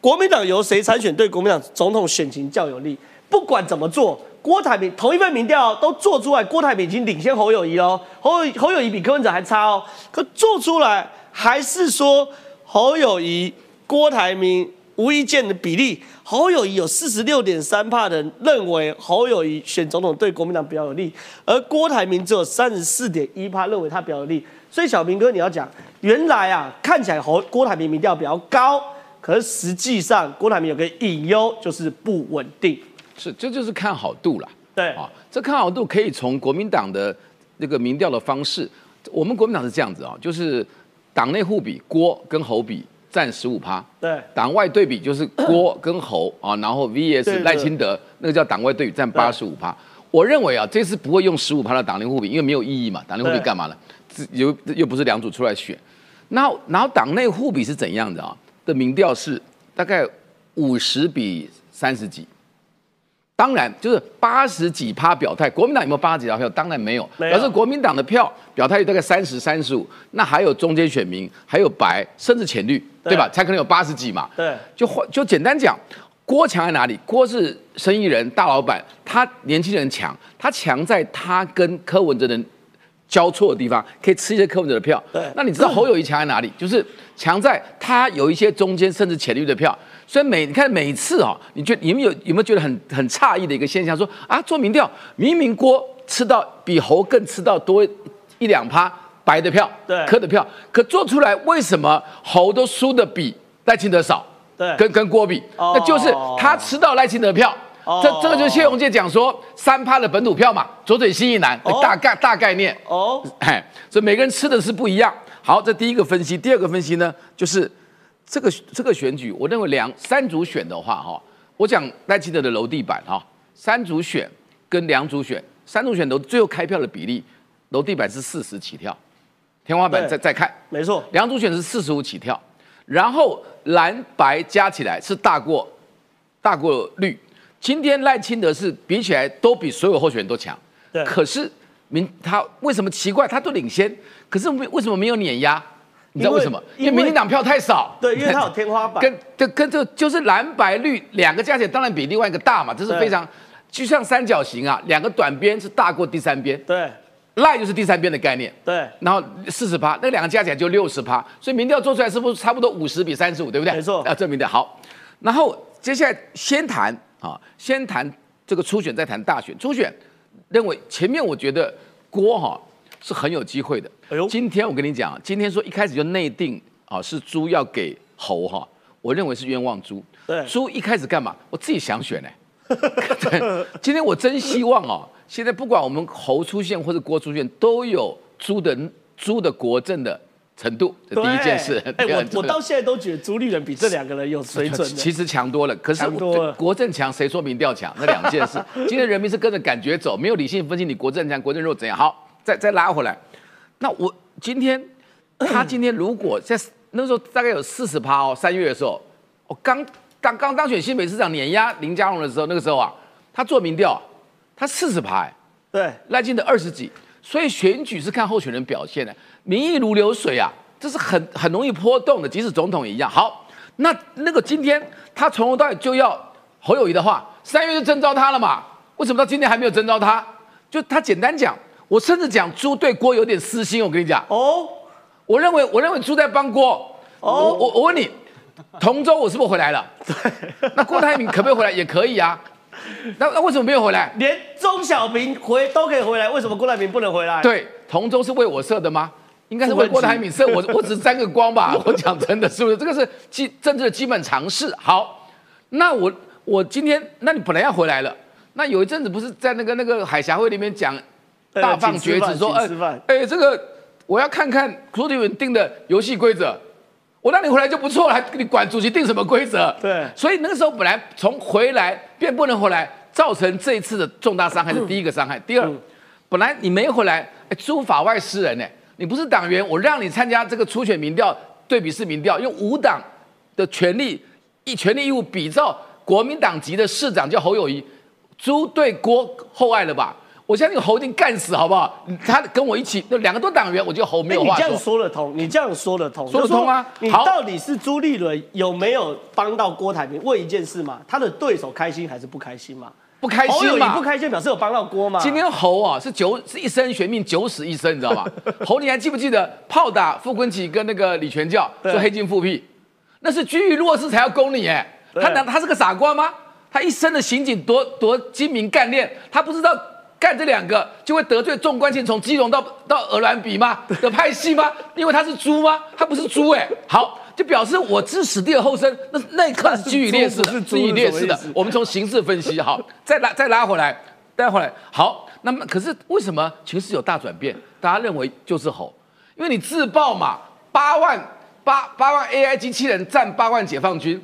S1: 国民党由谁参选对国民党总统选情较有利？不管怎么做。郭台铭同一份民调都做出来，郭台铭已经领先侯友谊哦，侯友侯友谊比柯文哲还差哦。可做出来还是说侯友谊、郭台铭无意见的比例，侯友谊有四十六点三帕的人认为侯友谊选总统对国民党比较有利，而郭台铭只有三十四点一帕认为他比较有利。所以小平哥你要讲，原来啊看起来侯郭台铭民调比较高，可是实际上郭台铭有个隐忧就是不稳定。
S4: 是，这就是看好度了。
S1: 对
S4: 啊，这看好度可以从国民党的那个民调的方式，我们国民党是这样子啊，就是党内互比，郭跟侯比占十五趴，
S1: 对，
S4: 党外对比就是郭跟侯啊，然后 VS 赖清德那个叫党外对比占八十五趴。我认为啊，这次不会用十五趴的党内互比，因为没有意义嘛，党内互比干嘛呢？又又不是两组出来选，那然后党内互比是怎样的啊？的民调是大概五十比三十几。当然，就是八十几趴表态，国民党有没有八十几票？当然没有，表示国民党的票表态率大概三十三十五，那还有中间选民，还有白，甚至浅绿，对吧？才可能有八十几嘛。
S1: 对，
S4: 就就简单讲，郭强在哪里？郭是生意人、大老板，他年轻人强，他强在他跟柯文哲的交错的地方，可以吃一些柯文哲的票。
S1: 对，
S4: 那你知道侯友谊强在哪里？就是强在他有一些中间甚至浅绿的票。所以每你看每次啊，你觉你们有有没有觉得很很诧异的一个现象？说啊，做民调明明郭吃到比侯更吃到多一两趴白的票，
S1: 对，
S4: 柯的票，可做出来为什么侯都输的比赖清德少？
S1: 对，
S4: 跟跟郭比，那就是他吃到赖清德票。这这个就是谢荣介讲说三趴的本土票嘛，左腿新一南大概大概念。
S1: 哦，
S4: 哎，所以每个人吃的是不一样。好，这第一个分析，第二个分析呢，就是。这个这个选举，我认为两三组选的话，哈，我讲赖清德的楼地板哈，三组选跟两组选，三组选都最后开票的比例，楼地板是四十起跳，天花板再再看，
S1: 没错，
S4: 两组选是四十五起跳，然后蓝白加起来是大过大过绿，今天赖清德是比起来都比所有候选人都强，
S1: 对，
S4: 可是民他为什么奇怪他都领先，可是为为什么没有碾压？你知道为什么？因为民进党票太少。
S1: 对，因为它有天花板。
S4: 跟这跟这就是蓝白绿两个加起来，当然比另外一个大嘛。这是非常就像三角形啊，两个短边是大过第三边。
S1: 对，
S4: 赖就是第三边的概念。
S1: 对，
S4: 然后四十趴，那两个加起来就六十趴，所以民调做出来是不是差不多五十比三十五，对不对？
S1: 没错。
S4: 要证明的好。然后接下来先谈啊，先谈这个初选，再谈大选。初选认为前面我觉得郭哈。是很有机会的。哎呦，今天我跟你讲，今天说一开始就内定啊，是猪要给猴哈，我认为是冤枉猪。
S1: 对，
S4: 猪一开始干嘛？我自己想选呢。对，今天我真希望哦，现在不管我们猴出现或者郭出现，都有猪的猪的国政的程度。这第一件事。
S1: 哎，我我到现在都觉得朱立伦比这两个人有水准。
S4: 其实强多了，可是国政强，谁说民调强？那两件事。今天人民是跟着感觉走，没有理性分析你国政强，国政弱怎样？好。再再拉回来，那我今天他今天如果在那时候大概有四十趴哦，三月的时候，我刚刚刚当选新北市长碾压林佳龙的时候，那个时候啊，他做民调，他四十趴，
S1: 对，
S4: 赖清德二十几，所以选举是看候选人表现的，民意如流水啊，这是很很容易波动的，即使总统一样。好，那那个今天他从头到尾就要侯友谊的话，三月就征召他了嘛？为什么到今天还没有征召他？就他简单讲。我甚至讲猪对郭有点私心，我跟你讲哦，我认为我认为猪在帮郭哦，我我我问你，同舟我是不是回来了？
S1: 对，
S4: 那郭台铭可不可以回来？也可以啊，那那为什么没有回来？
S1: 连钟小平回都可以回来，为什么郭台铭不能回来？
S4: 对，同舟是为我设的吗？应该是为郭台铭设，我我只是沾个光吧。我讲真的，是不是？这个是基政治的基本常识。好，那我我今天，那你本来要回来了，那有一阵子不是在那个那个海峡会里面讲。大放厥词说，
S1: 哎
S4: 哎，这个我要看看朱立伦定的游戏规则，我让你回来就不错了，还你管主席定什么规则？
S1: 对，
S4: 所以那个时候本来从回来便不能回来，造成这一次的重大伤害是第一个伤害。第二，本来你没回来，哎，诸法外施人呢，你不是党员，我让你参加这个初选民调对比式民调，用五党的权利一权利义务比照国民党籍的市长叫侯友谊，猪对郭厚爱了吧？我相信侯一定干死，好不好？他跟我一起，那两个都党员，我就侯没有话
S1: 说。你这样说得通，你这样说得通，
S4: 说得通啊？
S1: 你到底是朱立伦有没有帮到郭台铭？问一件事嘛，他的对手开心还是不开心嘛？
S4: 不开心嘛？
S1: 不开心表示有帮到锅吗？
S4: 今天侯啊是九是一生悬命，九死一生，你知道吗？侯，你还记不记得炮打傅昆萁跟那个李全教说黑金复辟？那是居于弱势才要攻你哎，他难他是个傻瓜吗？他一生的刑警多多精明干练，他不知道。干这两个就会得罪纵贯线从基隆到到鹅銮鼻吗的派系吗？因为他是猪吗？他不是猪哎，好就表示我置死地而后生，那那一刻是基于劣势的，基于劣势的。我们从形势分析好，再拉再拉回来，再回来好。那么可是为什么情势有大转变？大家认为就是吼，因为你自爆嘛，八万八八万 AI 机器人占八万解放军。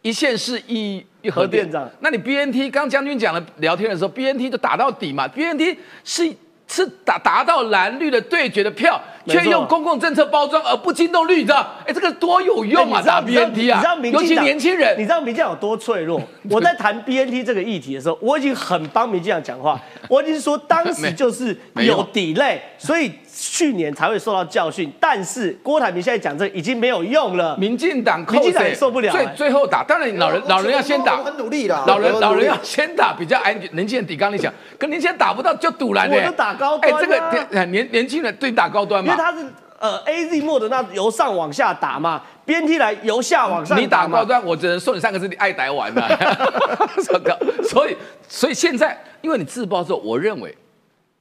S4: 一线是一一核电站，那你 B N T 刚将军讲了聊天的时候，B N T 就打到底嘛，B N T 是是达达到蓝绿的对决的票。却用公共政策包装而不惊动绿，你知道？哎，这个多有用啊！打 BNT 啊，尤其年轻人，
S1: 你知道民进党有多脆弱？我在谈 BNT 这个议题的时候，我已经很帮民进党讲话。我已经说当时 就是有 delay，所以去年才会受到教训。但是郭台铭现在讲这已经没有用了。
S4: 民进党，
S1: 民进党也受不了。
S4: 最最后打，当然老人老人要先打，
S6: 很努力的。
S4: 老人老人要先打比较安全。年轻人抵抗力强，可年轻人打不到就堵拦的。
S1: 我都打高端。
S4: 哎，这个年年轻人对打高端
S1: 嘛？因为他是。呃，A Z 莫德那由上往下打嘛，B N T 来由下往上。
S4: 你打高端，我只能送你三个字：你爱逮玩嘛。所以，所以现在，因为你自爆之后，我认为，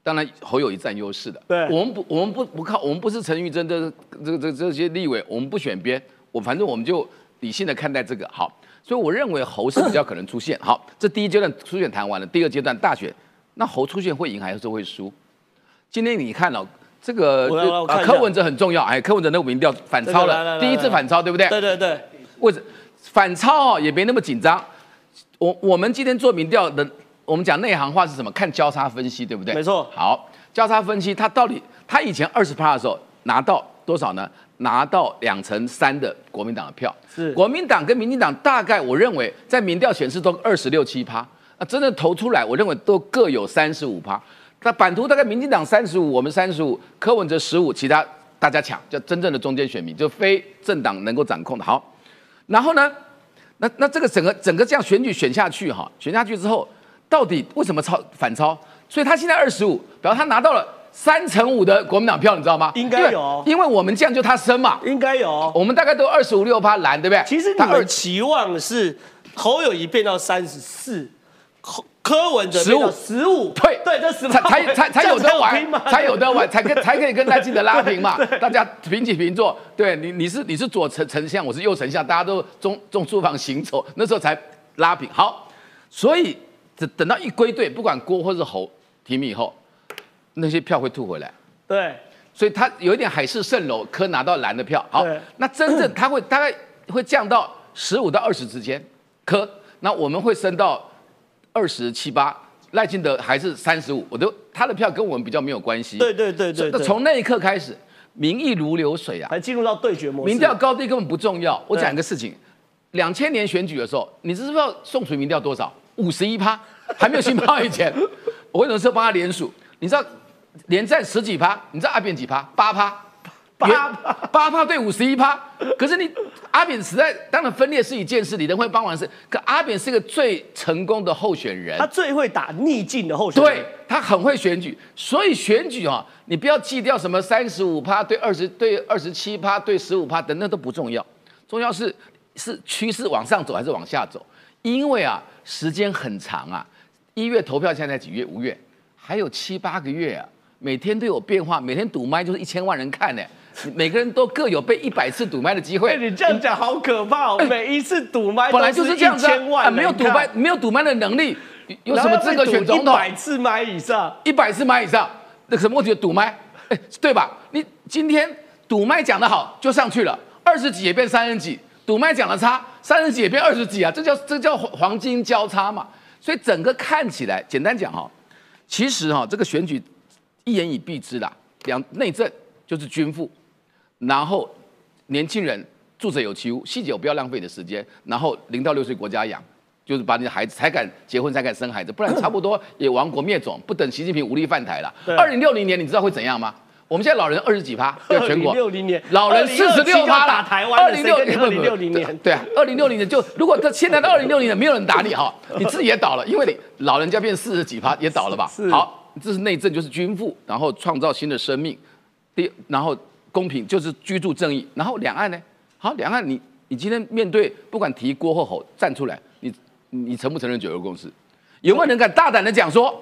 S4: 当然侯友谊占优势的。
S1: 对，
S4: 我们不，我们不不靠，我们不是陈玉珍的这这这些立委，我们不选边，我反正我们就理性的看待这个。好，所以我认为侯是比较可能出现。好，这第一阶段初选谈完了，第二阶段大选，那侯出现会赢还是会输？今天你看了。这个柯文哲很重要，哎，柯文哲那个民调反超了，第一次反超，对不对？
S1: 对对对，
S4: 为什反超哦也没那么紧张。我我们今天做民调的，我们讲内行话是什么？看交叉分析，对不对？
S1: 没错。
S4: 好，交叉分析，他到底他以前二十趴的时候拿到多少呢？拿到两成三的国民党的票。
S1: 是
S4: 国民党跟民进党大概我认为在民调显示都二十六七趴，那真的投出来，我认为都各有三十五趴。那版图大概民进党三十五，我们三十五，柯文哲十五，其他大家抢，叫真正的中间选民，就非政党能够掌控的。好，然后呢，那那这个整个整个这样选举选下去哈，选下去之后，到底为什么超反超？所以他现在二十五，表示他拿到了三乘五的国民党票，你知道吗？
S1: 应该有，
S4: 因为我们这样就他升嘛，
S1: 应该有。
S4: 我们大概都二十五六趴蓝，对不对？
S1: 其实你们期望是侯友谊变到三十四。柯文哲十五十五
S4: 对
S1: 对这十
S4: 才才才 才有得玩，才有得玩，才可才可以跟赖清德拉平嘛，大家平起平坐。对你你是你是左丞丞相，我是右丞相，大家都中中书房行走，那时候才拉平。好，所以等等到一归队，不管郭或是侯提名以后，那些票会吐回来。
S1: 对，
S4: 所以他有一点海市蜃楼，柯拿到蓝的票。好，那真正他会大概会降到十五到二十之间，柯那我们会升到。二十七八，赖清德还是三十五，我都他的票跟我们比较没有关系。
S1: 对对对对。
S4: 那从那一刻开始，民意如流水啊，
S1: 还进入到对决模
S4: 式。民调高低根本不重要。我讲一个事情，两千年选举的时候，你知不知道宋楚瑜民调多少？五十一趴，还没有新票以前，我为什么是帮他连署？你知道连战十几趴，你知道阿扁几趴？八趴。
S1: 八
S4: 八趴对五十一趴，可是你阿扁实在当然分裂是一件事，李登辉帮忙是，可阿扁是一个最成功的候选人，
S1: 他最会打逆境的候选人，
S4: 对他很会选举，所以选举啊，你不要记掉什么三十五趴对二十对二十七趴对十五趴等等都不重要，重要是是趋势往上走还是往下走，因为啊时间很长啊，一月投票现在几月？五月，还有七八个月啊，每天都有变化，每天堵麦就是一千万人看呢。每个人都各有被一百次堵麦的机会。
S1: 你这样讲好可怕哦！每一次堵麦
S4: 本来就是这样子
S1: 啊，
S4: 没有堵麦没有堵麦的能力，有什么资格选总统？
S1: 一百次麦以上，
S4: 一百次麦以上，那什么问题？堵麦，哎，对吧？你今天堵麦讲得好就上去了，二十几也变三十几，堵麦讲的差，三十几也变二十几啊，这叫这叫黄金交叉嘛。所以整个看起来，简单讲哈，其实哈这个选举一言以蔽之啦，两内政就是军富，然后年轻人住者有其屋，细节我不要浪费你的时间，然后零到六岁国家养。就是把你的孩子才敢结婚，才敢生孩子，不然差不多也亡国灭种，不等习近平无力犯台了。二零六零年你知道会怎样吗？我们现在老人二十几趴，对 全国
S1: 六零年
S4: 老人四十六趴
S1: 打台湾。
S4: 二零六
S1: 零二零六零年，
S4: 对啊，二零六零年就如果他现在到二零六零年没有人打你哈，你自己也倒了，因为你老人家变四十几趴也倒了吧？好，这是内政，就是均富，然后创造新的生命。第，然后公平就是居住正义，然后两岸呢？好，两岸你你今天面对不管提郭或侯站出来，你。你承不承认九二共识？有没有人敢大胆的讲说，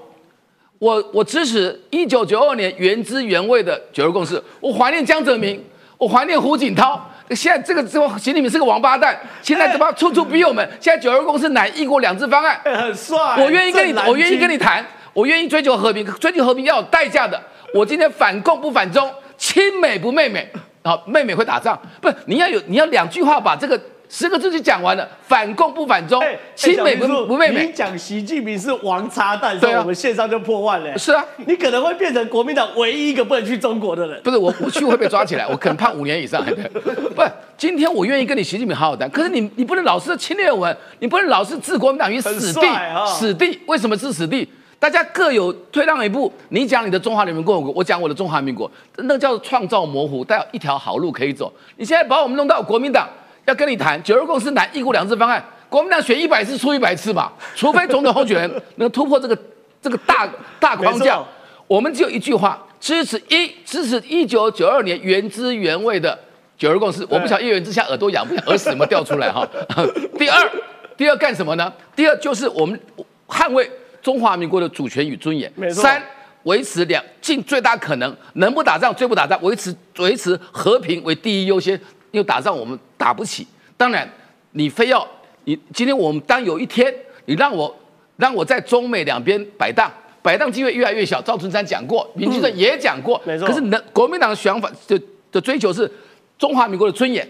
S4: 我我支持一九九二年原汁原味的九二共识？我怀念江泽民，我怀念胡锦涛。现在这个这个习近平是个王八蛋，现在怎么处处逼我们？现在九二共识乃一国两制方案，
S1: 很帅。
S4: 我愿意跟你，我愿意跟你谈，我愿意追求和平，追求和平要有代价的。我今天反共不反中，亲美不妹妹，好，妹妹会打仗，不是你要有你要两句话把这个。十个字就讲完了，反共不反中，亲美不不妹美。
S1: 你讲习近平是王插蛋，所以我们线上就破万了。
S4: 是啊，
S1: 你可能会变成国民党唯一一个不能去中国的人。
S4: 不是我，我去会被抓起来，我可能判五年以上。不，是，今天我愿意跟你习近平好好谈，可是你你不能老是侵略我们，你不能老是置国民党于死地，死地。为什么置死地？大家各有退让一步，你讲你的中华人民共和国，我讲我的中华民国，那叫创造模糊，但有一条好路可以走。你现在把我们弄到国民党。要跟你谈九二共识，谈一国两制方案，国民党选一百次出一百次嘛，除非总统候选人能突破这个 这个大大框架。我们只有一句话：支持一，支持一九九二年原汁原味的九二共识。我不晓得一人之下耳朵痒不痒，耳屎有没有掉出来哈？第二，第二干什么呢？第二就是我们捍卫中华民国的主权与尊严。三，维持两尽最大可能，能不打仗最不打仗，维持维持和平为第一优先。因为打仗我们打不起，当然你非要你今天我们当有一天你让我让我在中美两边摆荡，摆荡机会越来越小。赵春山讲过，民进党也讲过，可是能国民党的想法的的追求是中华民国的尊严，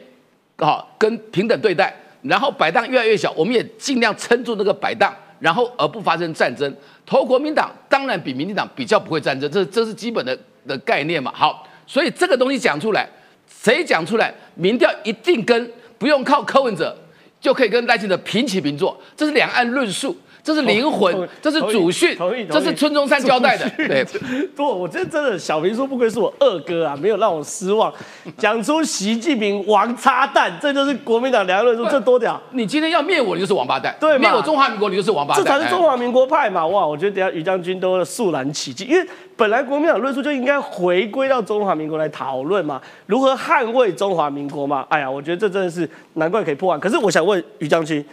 S4: 好跟平等对待，然后摆荡越来越小，我们也尽量撑住那个摆荡，然后而不发生战争。投国民党当然比民进党比较不会战争，这这是基本的的概念嘛。好，所以这个东西讲出来。谁讲出来，民调一定跟不用靠柯文哲就可以跟赖清德平起平坐，这是两岸论述。这是灵魂，这是祖训，这是孙中山交代的。对，
S1: 不，我觉得真的小平说不愧是我二哥啊，没有让我失望。讲出习近平王插蛋，这就是国民党两岸论述，这多屌！
S4: 你今天要灭我，你就是王八蛋；
S1: 对，
S4: 灭我中华民国，你就是王八蛋。
S1: 这才是中华民国派嘛！哇，我觉得等下于将军都肃然起敬，因为本来国民党论述就应该回归到中华民国来讨论嘛，如何捍卫中华民国嘛。哎呀，我觉得这真的是难怪可以破案。可是我想问于将军。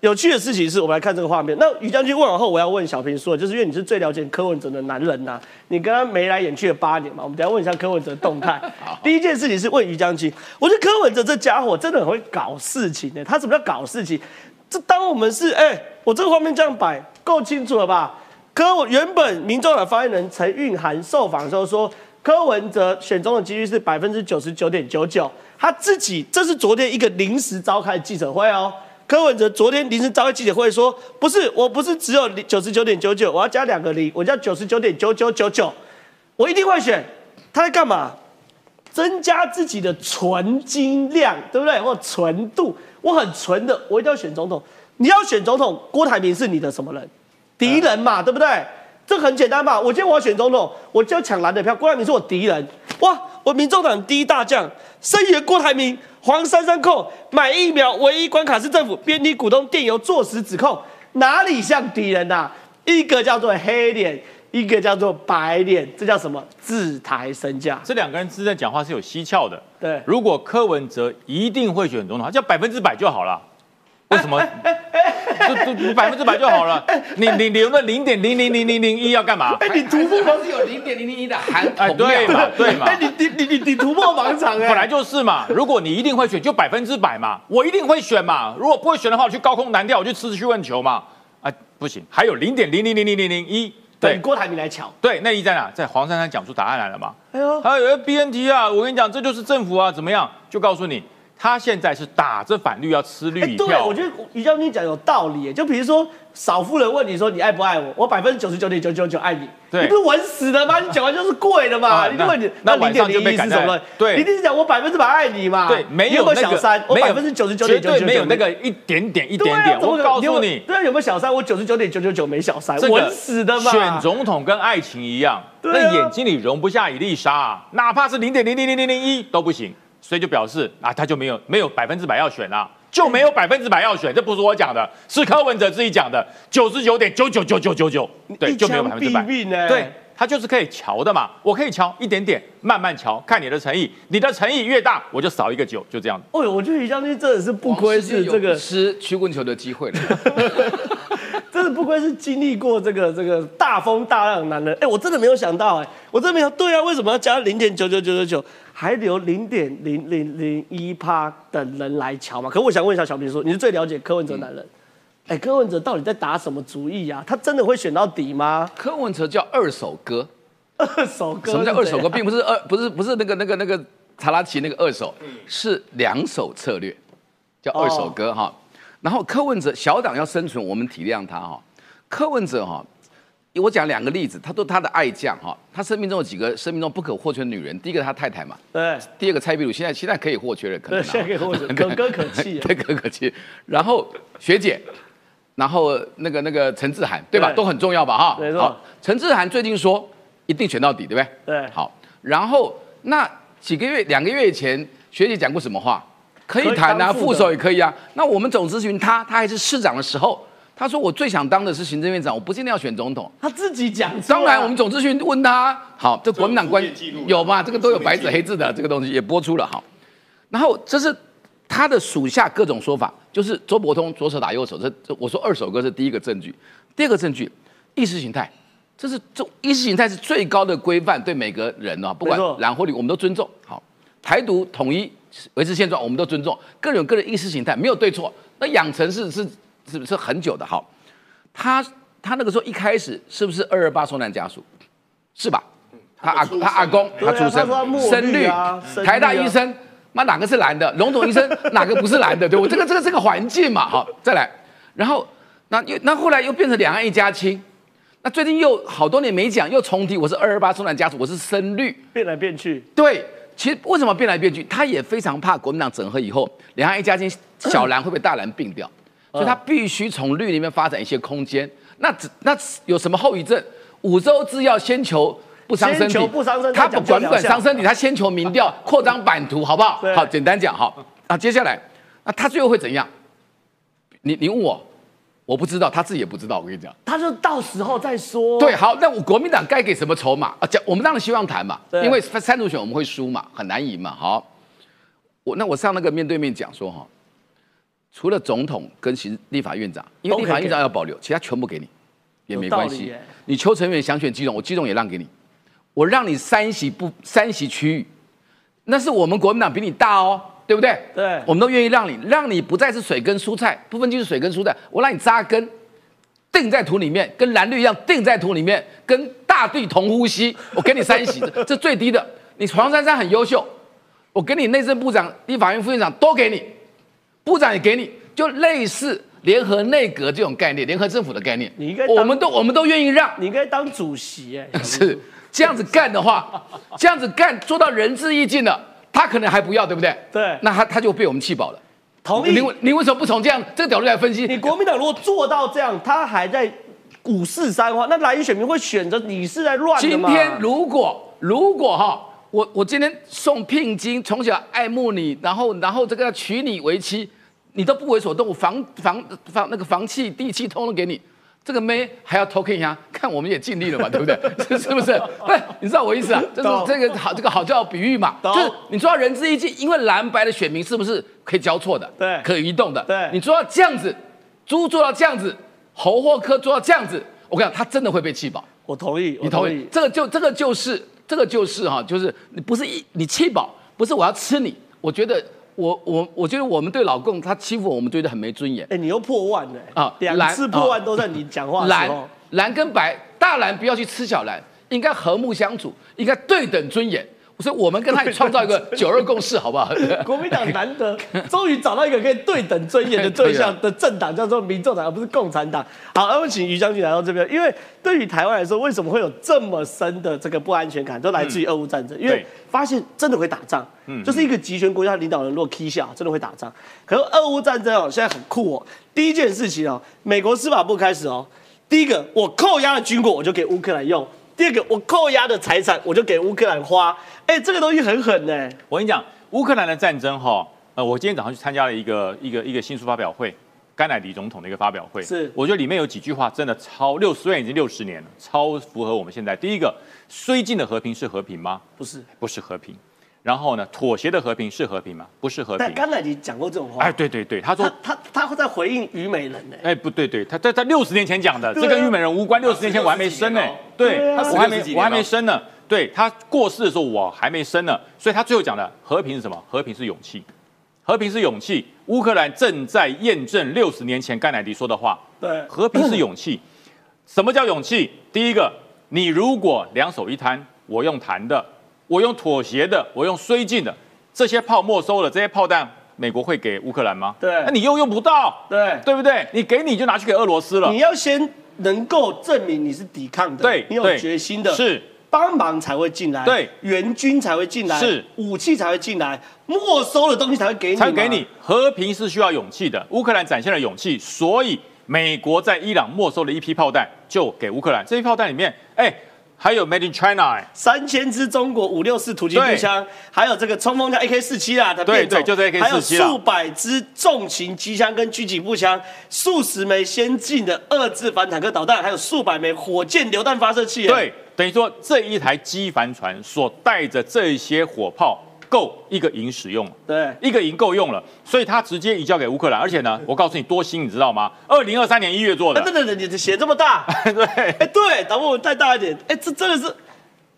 S1: 有趣的事情是，我们来看这个画面。那于将军问完后，我要问小平说，就是因为你是最了解柯文哲的男人呐，你跟他眉来眼去了八年嘛。我们等下问一下柯文哲动态。第一件事情是问于将军，我觉得柯文哲这家伙真的很会搞事情呢。他怎么叫搞事情？这当我们是哎，我这个画面这样摆够清楚了吧？柯原本民众党发言人陈韵涵受访的时候说，柯文哲选中的几率是百分之九十九点九九。他自己这是昨天一个临时召开的记者会哦。柯文哲昨天临时召开记者会说：“不是，我不是只有九十九点九九，我要加两个零，我叫九十九点九九九九，我一定会选。”他在干嘛？增加自己的纯金量，对不对？或纯度，我很纯的，我一定要选总统。你要选总统，郭台铭是你的什么人？敌人嘛，对不对？这很简单吧。我今天我要选总统，我就要抢蓝的票。郭台铭是我敌人，哇！我民众党第一大将，声援郭台铭。黄珊珊控买疫苗唯一关卡是政府编辑股东电邮坐实指控，哪里像敌人呐？一个叫做黑脸，一个叫做白脸，这叫什么？自抬身价。
S2: 这两个人之间讲话是有蹊跷的。
S1: 对，
S2: 如果柯文哲一定会选总统，叫百分之百就好了。为什么？就就百分之百就好了。你你留了零点零零零零零一要干嘛？
S1: 哎，你突破
S4: 是有零点零零一的含
S2: 哎，对嘛对嘛。
S1: 哎，你你你你你突破盲场哎。
S2: 本来就是嘛。如果你一定会选，就百分之百嘛。我一定会选嘛。如果不会选的话，我去高空难掉，我去吃去问球嘛。啊，不行，还有零点零零零零零零一，
S1: 等郭台铭来抢。
S2: 对，那一在哪？在黄珊珊讲出答案来了嘛？
S1: 哎呦，
S2: 还有 BNT 啊，我跟你讲，这就是政府啊，怎么样？就告诉你。他现在是打着反绿要吃绿一票，
S1: 对，我觉得于将军讲有道理。就比如说，少夫人问你说你爱不爱我，我百分之九十九点九九九爱你，你不是稳死的吗？你讲完就是贵的嘛。你问你那零点零一是什么？
S2: 对，
S1: 一定是讲我百分之百爱你嘛。
S2: 对，没有
S1: 小三，我百分之九十九点九九九
S2: 没有那个一点点一点点。我告诉你，
S1: 对啊，有没有小三？我九十九点九九九没小三，稳死的嘛。
S2: 选总统跟爱情一样，那眼睛里容不下一粒沙，哪怕是零点零零零零零一都不行。所以就表示啊，他就没有没有百分之百要选啦，就没有百分之百要选，这不是我讲的，是柯文哲自己讲的，九十九点九九九九九九，对，就没有百分之百。对，他就是可以瞧的嘛，我可以瞧一点点，慢慢瞧，看你的诚意，你的诚意越大，我就少一个九，就这样。
S1: 哦呦，我觉得于将军真的是不亏是这个
S4: 吃曲棍球的机会了，
S1: 真的不愧是经历过这个这个大风大浪的男人。哎，我真的没有想到，哎，我真的没有，对啊，为什么要加零点九九九九九？还留零点零零零一趴的人来瞧嘛？可我想问一下小平说，你是最了解柯文哲男人，哎，柯文哲到底在打什么主意啊？他真的会选到底吗？
S4: 柯文哲叫二手歌，
S1: 二手歌，
S4: 什么叫二手歌？并不是二，不是不是那个那个那个查拉奇那个二手，是两手策略，叫二手歌哈。然后柯文哲小党要生存，我们体谅他哈。柯文哲哈。我讲两个例子，他都他的爱将哈，他生命中有几个生命中不可或缺的女人，第一个他太太嘛，
S1: 对，
S4: 第二个蔡壁如，现在现在可以或缺了，可
S1: 能现在可以或缺，可歌 可
S4: 可可泣。然后学姐，然后那个那个陈志涵，对吧？都很重要吧？哈，
S1: 没错。
S4: 陈志涵最近说一定选到底，对不对？
S1: 对。
S4: 好，然后那几个月两个月以前，学姐讲过什么话？可以谈啊，副手也可以啊。那我们总咨询他，他还是市长的时候。他说：“我最想当的是行政院长，我不是一定要选总统。”
S1: 他自己讲。
S4: 当然，我们总咨询问他，好，这国民党官有吧？这个都有白纸黑字的，这个东西也播出了。好，然后这是他的属下各种说法，就是周伯通左手打右手，这这我说二手歌是第一个证据。第二个证据，意识形态，这是这意识形态是最高的规范，对每个人啊，不管蓝或绿，我们都尊重。好，台独统一维持现状，我们都尊重。个人有个人意识形态，没有对错。那养成是是。是不是很久的？好，他他那个时候一开始是不是二二八受难家属？是吧？他阿他阿公他出生
S1: 深
S4: 绿台大医生，妈哪个是蓝的？龙总医生哪个不是蓝的？对我这个这个这个环境嘛，好再来，然后那又那后来又变成两岸一家亲，那最近又好多年没讲，又重提我是二二八受难家属，我是深绿，
S1: 变来变去。
S4: 对，其实为什么变来变去？他也非常怕国民党整合以后，两岸一家亲小蓝会被大蓝并掉。所以他必须从绿里面发展一些空间。那只那有什么后遗症？五洲制药先求不伤身体，
S1: 不伤身
S4: 体，他不管不管伤身体，他先求民调，扩张版图，好不好？好，简单讲哈。啊，接下来，那他最后会怎样？你你问我，我不知道，他自己也不知道。我跟你讲，
S1: 他就到时候再说。
S4: 对，好，那我国民党该给什么筹码啊？讲，我们当然希望谈嘛，因为三组选我们会输嘛，很难赢嘛。好，我那我上那个面对面讲说哈。除了总统跟行立法院长，因为立法院长要保留，其他全部给你，也没关系。你邱成远想选基隆，我基隆也让给你，我让你三席不三席区域，那是我们国民党比你大哦，对不对？
S1: 对，
S4: 我们都愿意让你，让你不再是水跟蔬菜，不分就是水跟蔬菜，我让你扎根，定在土里面，跟蓝绿一样定在土里面，跟大地同呼吸。我给你三席，这最低的。你黄珊珊很优秀，我给你内政部长、立法院副院长都给你。部长也给你，就类似联合内阁这种概念，联合政府的概念。
S1: 你应该，
S4: 我们都我们都愿意让。
S1: 你应该当主席哎。
S4: 是这样子干的话，这样子干做到仁至义尽了，他可能还不要，对不对？
S1: 对。
S4: 那他他就被我们气饱了。
S1: 同意。
S4: 你你为什么不从这样这个角度来分析？
S1: 你国民党如果做到这样，他还在五四三的话，那蓝营选民会选择你是在乱
S4: 今天如果如果哈，我我今天送聘金，从小爱慕你，然后然后这个要娶你为妻。你都不为所动，房房房那个房契地契通了给你，这个妹还要偷看一下，看我们也尽力了嘛，对不对？是不是？不是，你知道我意思啊？就是这个好，这个好叫比喻嘛，就是你说到仁至义尽，因为蓝白的选民是不是可以交错的？
S1: 对，
S4: 可以移动的。
S1: 对，
S4: 你做到这样子，猪做到这样子，侯或科做到这样子，我跟你讲，他真的会被气饱。
S1: 我同意，
S4: 你同意？这个就这个就是这个就是哈，就是你不是一你气饱，不是我要吃你，我觉得。我我我觉得我们对老共他欺负我们，觉得很没尊严。
S1: 哎，你又破万了啊！两次破万都在你讲话
S4: 蓝蓝跟白大蓝不要去吃小蓝，应该和睦相处，应该对等尊严。所以我们跟他创造一个 九二共识，好不好？
S1: 国民党难得 终于找到一个可以对等尊严的对象的政党，叫做民众党，而不是共产党。好，那我请于将军来到这边，因为对于台湾来说，为什么会有这么深的这个不安全感，都来自于俄乌战争，因为发现真的会打仗，嗯，就是一个集权国家领导人若 K 下，真的会打仗。可是俄乌战争哦，现在很酷哦。第一件事情哦，美国司法部开始哦，第一个我扣押的军火我就给乌克兰用。第二个，我扣押的财产我就给乌克兰花，哎，这个东西很狠呢。
S2: 我跟你讲，乌克兰的战争哈，呃，我今天早上去参加了一个一个一个新书发表会，甘乃迪总统的一个发表会。
S1: 是，
S2: 我觉得里面有几句话真的超六，虽然已经六十年了，超符合我们现在。第一个，绥靖的和平是和平吗？
S1: 不是，
S2: 不是和平。然后呢？妥协的和平是和平吗？不是和平。
S1: 但甘乃迪讲过这种话。
S2: 哎，对对对，他说
S1: 他他会在回应虞美人呢。
S2: 哎，不对对，他在在六十年前讲的，这跟虞美人无关。六十年前我还没生呢，对，我还没我还没生呢。对他过世的时候我还没生呢，所以他最后讲的和平是什么？和平是勇气，和平是勇气。乌克兰正在验证六十年前甘乃迪说的话。
S1: 对，
S2: 和平是勇气。什么叫勇气？第一个，你如果两手一摊，我用弹的。我用妥协的，我用绥靖的，这些炮没收了，这些炮弹美国会给乌克兰吗？
S1: 对，
S2: 那你又用不到，
S1: 对，
S2: 对不对？你给你就拿去给俄罗斯了。
S1: 你要先能够证明你是抵抗的，
S2: 对，
S1: 你有决心的，
S2: 是
S1: 帮忙才会进来，
S2: 对，
S1: 援军才会进来，
S2: 是
S1: 武器才会进来，没收的东西才会给你，
S2: 才给你。和平是需要勇气的，乌克兰展现了勇气，所以美国在伊朗没收了一批炮弹，就给乌克兰。这批炮弹里面，哎。还有 Made in China，
S1: 三千支中国五六式突击步枪，还有这个冲锋枪 AK 四七啊的
S2: 变种，就 AK 四七
S1: 还有数百支重型机枪跟狙击步枪，数十枚先进的二制反坦克导弹，还有数百枚火箭榴弹发射器。
S2: 对，等于说这一台机帆船所带着这些火炮。够一个营使用，
S1: 对，
S2: 一个营够用了，所以他直接移交给乌克兰，而且呢，我告诉你多新，你知道吗？二零二三年一月做的。
S1: 等等等，你写这么大，
S2: 对，
S1: 哎对，等我再大一点，哎，这真的是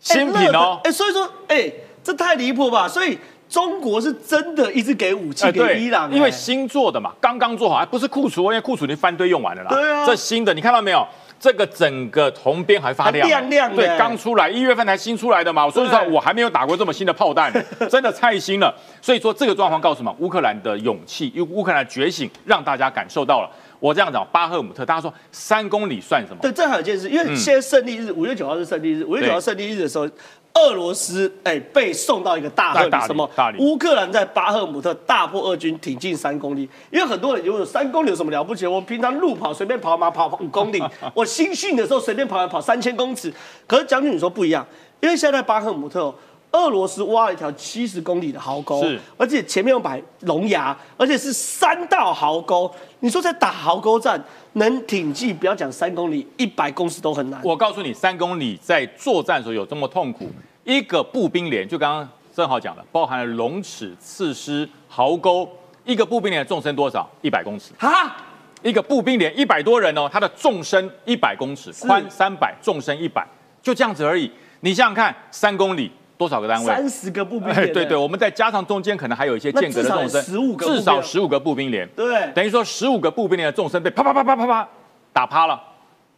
S2: 新品哦，
S1: 哎，所以说，哎，这太离谱吧？所以中国是真的一直给武器给伊朗，
S2: 因为新做的嘛，刚刚做好，还不是库存，因为库存已经翻堆用完了啦。
S1: 对啊，
S2: 这新的你看到没有？这个整个铜边还发亮，
S1: 亮亮的。
S2: 对，刚出来，一月份才新出来的嘛。所以说，我还没有打过这么新的炮弹，真的太新了。所以说，这个状况告诉我们，乌克兰的勇气，因为乌克兰觉醒，让大家感受到了。我这样讲，巴赫姆特，大家说三公里算什么？
S1: 对，正好有件事，因为现在胜利日，五月九号是胜利日，五月九号胜利日的时候。俄罗斯哎被送到一个大贺什么？乌克兰在巴赫姆特大破俄军，挺进三公里。因为很多人就问三公里有什么了不起？我平常路跑随便跑嘛，跑五公里。我新训的时候随便跑跑三千公尺。可是将军你说不一样，因为现在巴赫姆特，俄罗斯挖了一条七十公里的壕沟，而且前面有摆龙牙，而且是三道壕沟。你说在打壕沟战，能挺进不要讲三公里，一百公尺都很难。
S2: 我告诉你，三公里在作战的时候有这么痛苦。一个步兵连，就刚刚正好讲了，包含了龙齿、刺狮、壕沟。一个步兵连的纵深多少？一百公尺。
S1: 哈，
S2: 一个步兵连一百多人哦，它的纵深一百公尺，宽三百，纵深一百，就这样子而已。你想想看，三公里多少个单位？
S1: 三十个步兵连。
S2: 对对，我们再加上中间可能还有一些间隔的纵深，
S1: 十五个，
S2: 至少十五个步兵连。
S1: 对，
S2: 等于说十五个步兵连的纵深被啪啪啪啪啪啪打趴了。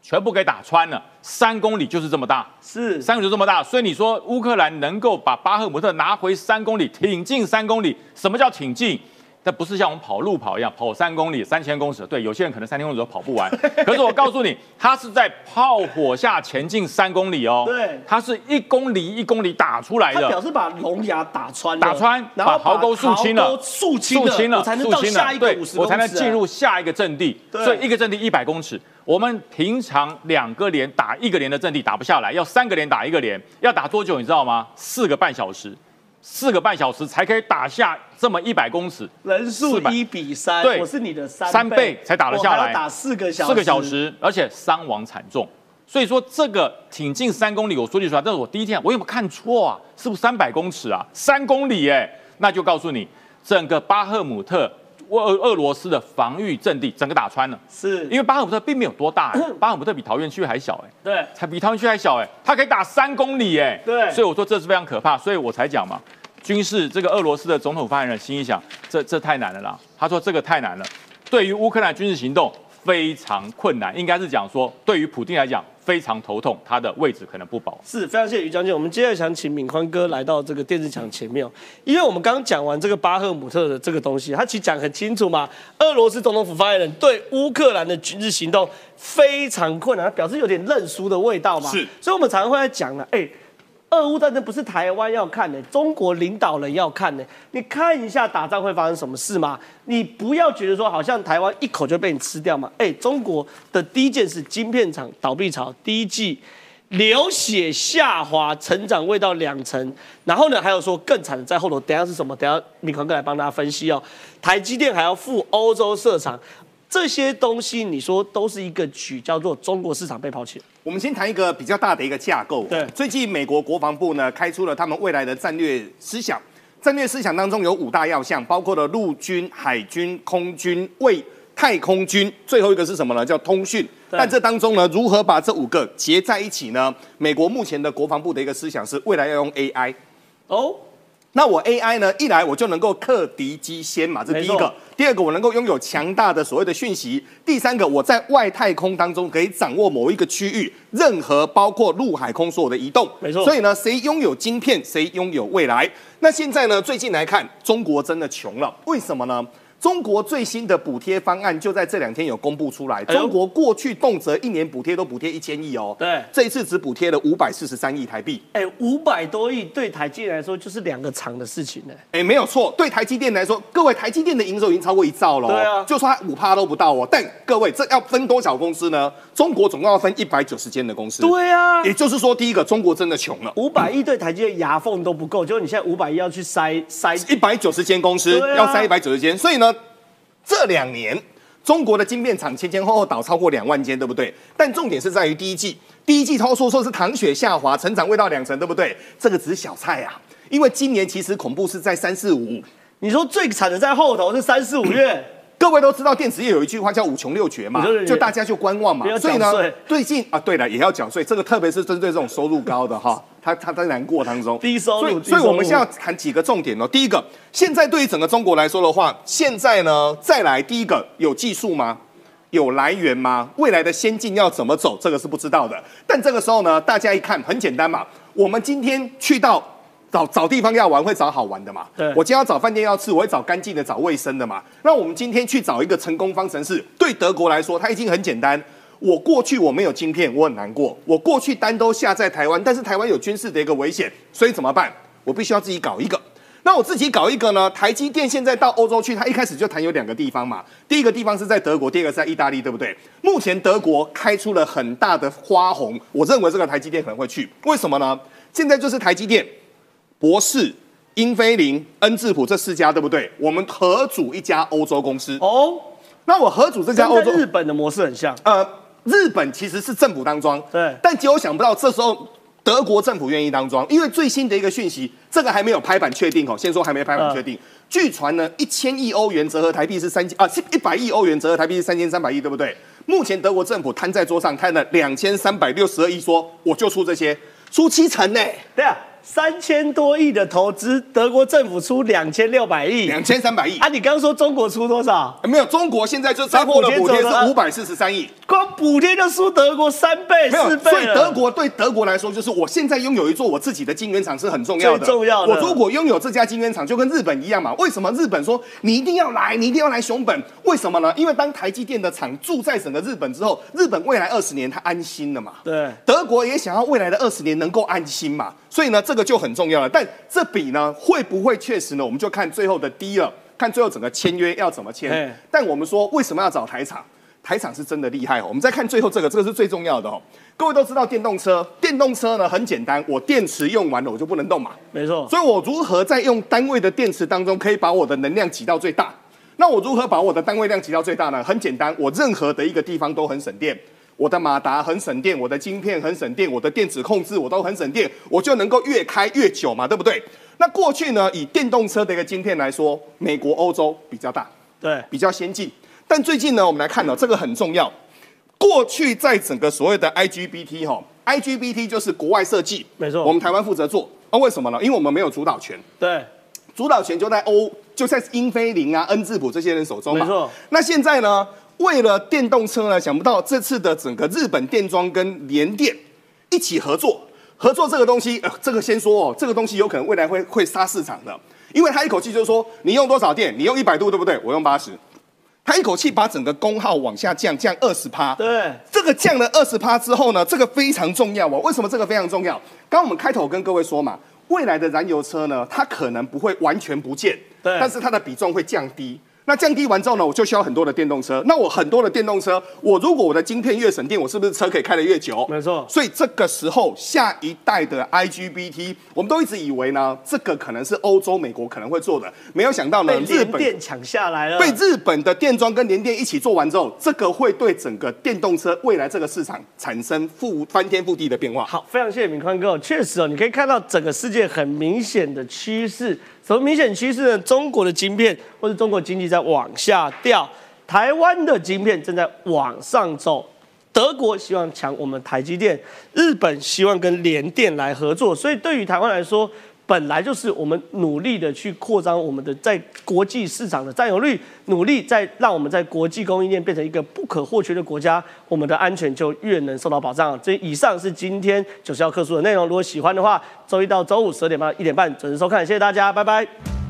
S2: 全部给打穿了，三公里就是这么大，
S1: 是
S2: 三公里就这么大，所以你说乌克兰能够把巴赫姆特拿回三公里，挺进三公里，什么叫挺进？但不是像我们跑路跑一样跑三公里、三千公尺。对，有些人可能三千公里都跑不完。可是我告诉你，他是在炮火下前进三公里哦。
S1: 对，
S2: 他是一公里一公里打出来的。
S1: 他表示把龙牙打穿，
S2: 打穿，
S1: 然后
S2: 壕沟肃清了，
S1: 肃清了，我才能到下一个五十
S2: 我才能进入下一个阵地。
S1: 所
S2: 以一个阵地一百公尺，我们平常两个连打一个连的阵地打不下来，要三个连打一个连，要打多久你知道吗？四个半小时。四个半小时才可以打下这么一百公尺，
S1: 人数一比三，
S2: 对，
S1: 我是你的三
S2: 三倍才打得下来，
S1: 打四个小时
S2: 四个小时，而且伤亡惨重。所以说这个挺进三公里，我说句实话，这是我第一天，我有没有看错啊？是不是三百公尺啊？三公里哎，那就告诉你，整个巴赫姆特。俄俄罗斯的防御阵地整个打穿了，
S1: 是。
S2: 因为巴赫姆特并没有多大，巴赫姆特比桃园区还小，哎，
S1: 对，
S2: 才比桃园区还小，哎，它可以打三公里，哎，
S1: 对，
S2: 所以我说这是非常可怕，所以我才讲嘛，军事这个俄罗斯的总统发言人心里想，这这太难了啦，他说这个太难了，对于乌克兰军事行动非常困难，应该是讲说对于普京来讲非常头痛，他的位置可能不保。
S1: 是非常谢谢于将军。我们接下来想请敏宽哥来到这个电视墙前面哦，因为我们刚刚讲完这个巴赫姆特的这个东西，他其实讲很清楚嘛。俄罗斯总统府发言人对乌克兰的军事行动非常困难，表示有点认输的味道嘛。
S9: 是，
S1: 所以我们常常会在讲了，哎。俄乌战争不是台湾要看的，中国领导人要看的。你看一下打仗会发生什么事吗？你不要觉得说好像台湾一口就被你吃掉嘛。哎，中国的第一件事，晶片厂倒闭潮，第一季流血下滑，成长未到两成。然后呢，还有说更惨的在后头，等下是什么？等下米宽哥来帮大家分析哦。台积电还要赴欧洲设厂。这些东西你说都是一个局，叫做中国市场被抛弃。
S9: 我们先谈一个比较大的一个架构。
S1: 对，
S9: 最近美国国防部呢开出了他们未来的战略思想，战略思想当中有五大要项，包括了陆军、海军、空军、卫太空军，最后一个是什么呢？叫通讯。但这当中呢，如何把这五个结在一起呢？美国目前的国防部的一个思想是未来要用 AI。哦。那我 AI 呢？一来我就能够克敌机先嘛，这第一个；第二个，我能够拥有强大的所谓的讯息；第三个，我在外太空当中可以掌握某一个区域，任何包括陆海空所有的移动。
S1: 没错。
S9: 所以呢，谁拥有晶片，谁拥有未来。那现在呢？最近来看，中国真的穷了，为什么呢？中国最新的补贴方案就在这两天有公布出来。中国过去动辄一年补贴都补贴一千亿哦，
S1: 对，
S9: 这一次只补贴了五百四十三亿台币。
S1: 哎，五百多亿对台积电来说就是两个厂的事情呢。
S9: 哎，没有错，对台积电来说，各位台积电的营收已经超过一兆了。
S1: 对啊，
S9: 就说它五趴都不到哦。但各位，这要分多少公司呢？中国总共要分一百九十间的公司。
S1: 对啊，
S9: 也就是说，第一个，中国真的穷了，
S1: 五百亿对台积电牙缝都不够，就是你现在五百亿要去塞塞
S9: 一百九十间公司，要塞一百九十间，所以呢。这两年，中国的晶片厂前前后后倒超过两万间，对不对？但重点是在于第一季，第一季他说说是糖雪下滑，成长未到两成，对不对？这个只是小菜啊，因为今年其实恐怖是在三四五。
S1: 你说最惨的在后头是三四五月。
S9: 各位都知道电子业有一句话叫五穷六绝嘛，就大家就观望嘛。
S1: 所以呢，
S9: 最近啊，对了，也要缴税，这个特别是针对这种收入高的哈，他他在难过当中。
S1: 低收
S9: 入，所以我们现在谈几个重点哦。第一个，现在对于整个中国来说的话，现在呢，再来第一个有技术吗？有来源吗？未来的先进要怎么走？这个是不知道的。但这个时候呢，大家一看很简单嘛，我们今天去到。找找地方要玩会找好玩的嘛？
S1: 对，
S9: 我今天要找饭店要吃，我会找干净的、找卫生的嘛。那我们今天去找一个成功方程式，对德国来说，它已经很简单。我过去我没有晶片，我很难过。我过去单都下在台湾，但是台湾有军事的一个危险，所以怎么办？我必须要自己搞一个。那我自己搞一个呢？台积电现在到欧洲去，它一开始就谈有两个地方嘛。第一个地方是在德国，第二个在意大利，对不对？目前德国开出了很大的花红，我认为这个台积电可能会去。为什么呢？现在就是台积电。博士、英飞凌、恩智浦这四家对不对？我们合组一家欧洲公司哦。那我合组这家欧洲，
S1: 日本的模式很像。
S9: 呃，日本其实是政府当庄，
S1: 对。
S9: 但结果想不到，这时候德国政府愿意当庄，因为最新的一个讯息，这个还没有拍板确定哦。先说还没拍板确定。据传呢，一千亿欧元折合台币是三千啊，一百亿欧元折合台币是三千三百亿，对不对？目前德国政府摊在桌上摊了两千三百六十二亿，说我就出这些，出七成呢。
S1: 对啊。三千多亿的投资，德国政府出两千六百亿，
S9: 两千三百亿
S1: 啊！你刚刚说中国出多少？
S9: 没有，中国现在就超过了补贴是五百四十三亿，
S1: 光补贴就输德国三倍四倍
S9: 所以德国对德国来说，就是我现在拥有一座我自己的晶圆厂是很重要
S1: 的。重要的。
S9: 我如果拥有这家晶圆厂，就跟日本一样嘛？为什么日本说你一定要来，你一定要来熊本？为什么呢？因为当台积电的厂住在整个日本之后，日本未来二十年他安心了嘛？
S1: 对。
S9: 德国也想要未来的二十年能够安心嘛？所以呢，这个就很重要了。但这笔呢，会不会确实呢？我们就看最后的低了，看最后整个签约要怎么签。但我们说为什么要找台厂？台厂是真的厉害哦。我们再看最后这个，这个是最重要的哦。各位都知道电动车，电动车呢很简单，我电池用完了我就不能动嘛。
S1: 没错。
S9: 所以我如何在用单位的电池当中可以把我的能量挤到最大？那我如何把我的单位量挤到最大呢？很简单，我任何的一个地方都很省电。我的马达很省电，我的晶片很省电，我的电子控制我都很省电，我就能够越开越久嘛，对不对？那过去呢，以电动车的一个晶片来说，美国、欧洲比较大，
S1: 对，
S9: 比较先进。但最近呢，我们来看到这个很重要。过去在整个所谓的 IGBT 哈，IGBT 就是国外设计，
S1: 没错，
S9: 我们台湾负责做。那为什么呢？因为我们没有主导权。
S1: 对，
S9: 主导权就在欧，就在英飞凌啊、恩智浦这些人手中
S1: 嘛。没错。
S9: 那现在呢？为了电动车呢，想不到这次的整个日本电装跟联电一起合作，合作这个东西，呃，这个先说哦，这个东西有可能未来会会杀市场的，因为他一口气就是说，你用多少电？你用一百度对不对？我用八十。他一口气把整个功耗往下降，降二十趴。
S1: 对，
S9: 这个降了二十趴之后呢，这个非常重要哦。为什么这个非常重要？刚刚我们开头跟各位说嘛，未来的燃油车呢，它可能不会完全不见，
S1: 对
S9: 但是它的比重会降低。那降低完之后呢，我就需要很多的电动车。那我很多的电动车，我如果我的晶片越省电，我是不是车可以开得越久？
S1: 没错
S9: 所以这个时候，下一代的 IGBT，我们都一直以为呢，这个可能是欧洲、美国可能会做的，没有想到呢，日本
S1: 电抢下来了，
S9: 被日本的电装跟联电一起做完之后，这个会对整个电动车未来这个市场产生覆翻天覆地的变化。
S1: 好，非常谢谢敏宽哥。确实哦，你可以看到整个世界很明显的趋势。什么明显趋势呢？中国的晶片或者中国经济在往下掉，台湾的晶片正在往上走。德国希望抢我们台积电，日本希望跟联电来合作。所以对于台湾来说，本来就是我们努力的去扩张我们的在国际市场的占有率，努力在让我们在国际供应链变成一个不可或缺的国家，我们的安全就越能受到保障。这以上是今天九十要课数的内容。如果喜欢的话，周一到周五十二点半、一点半准时收看，谢谢大家，拜拜。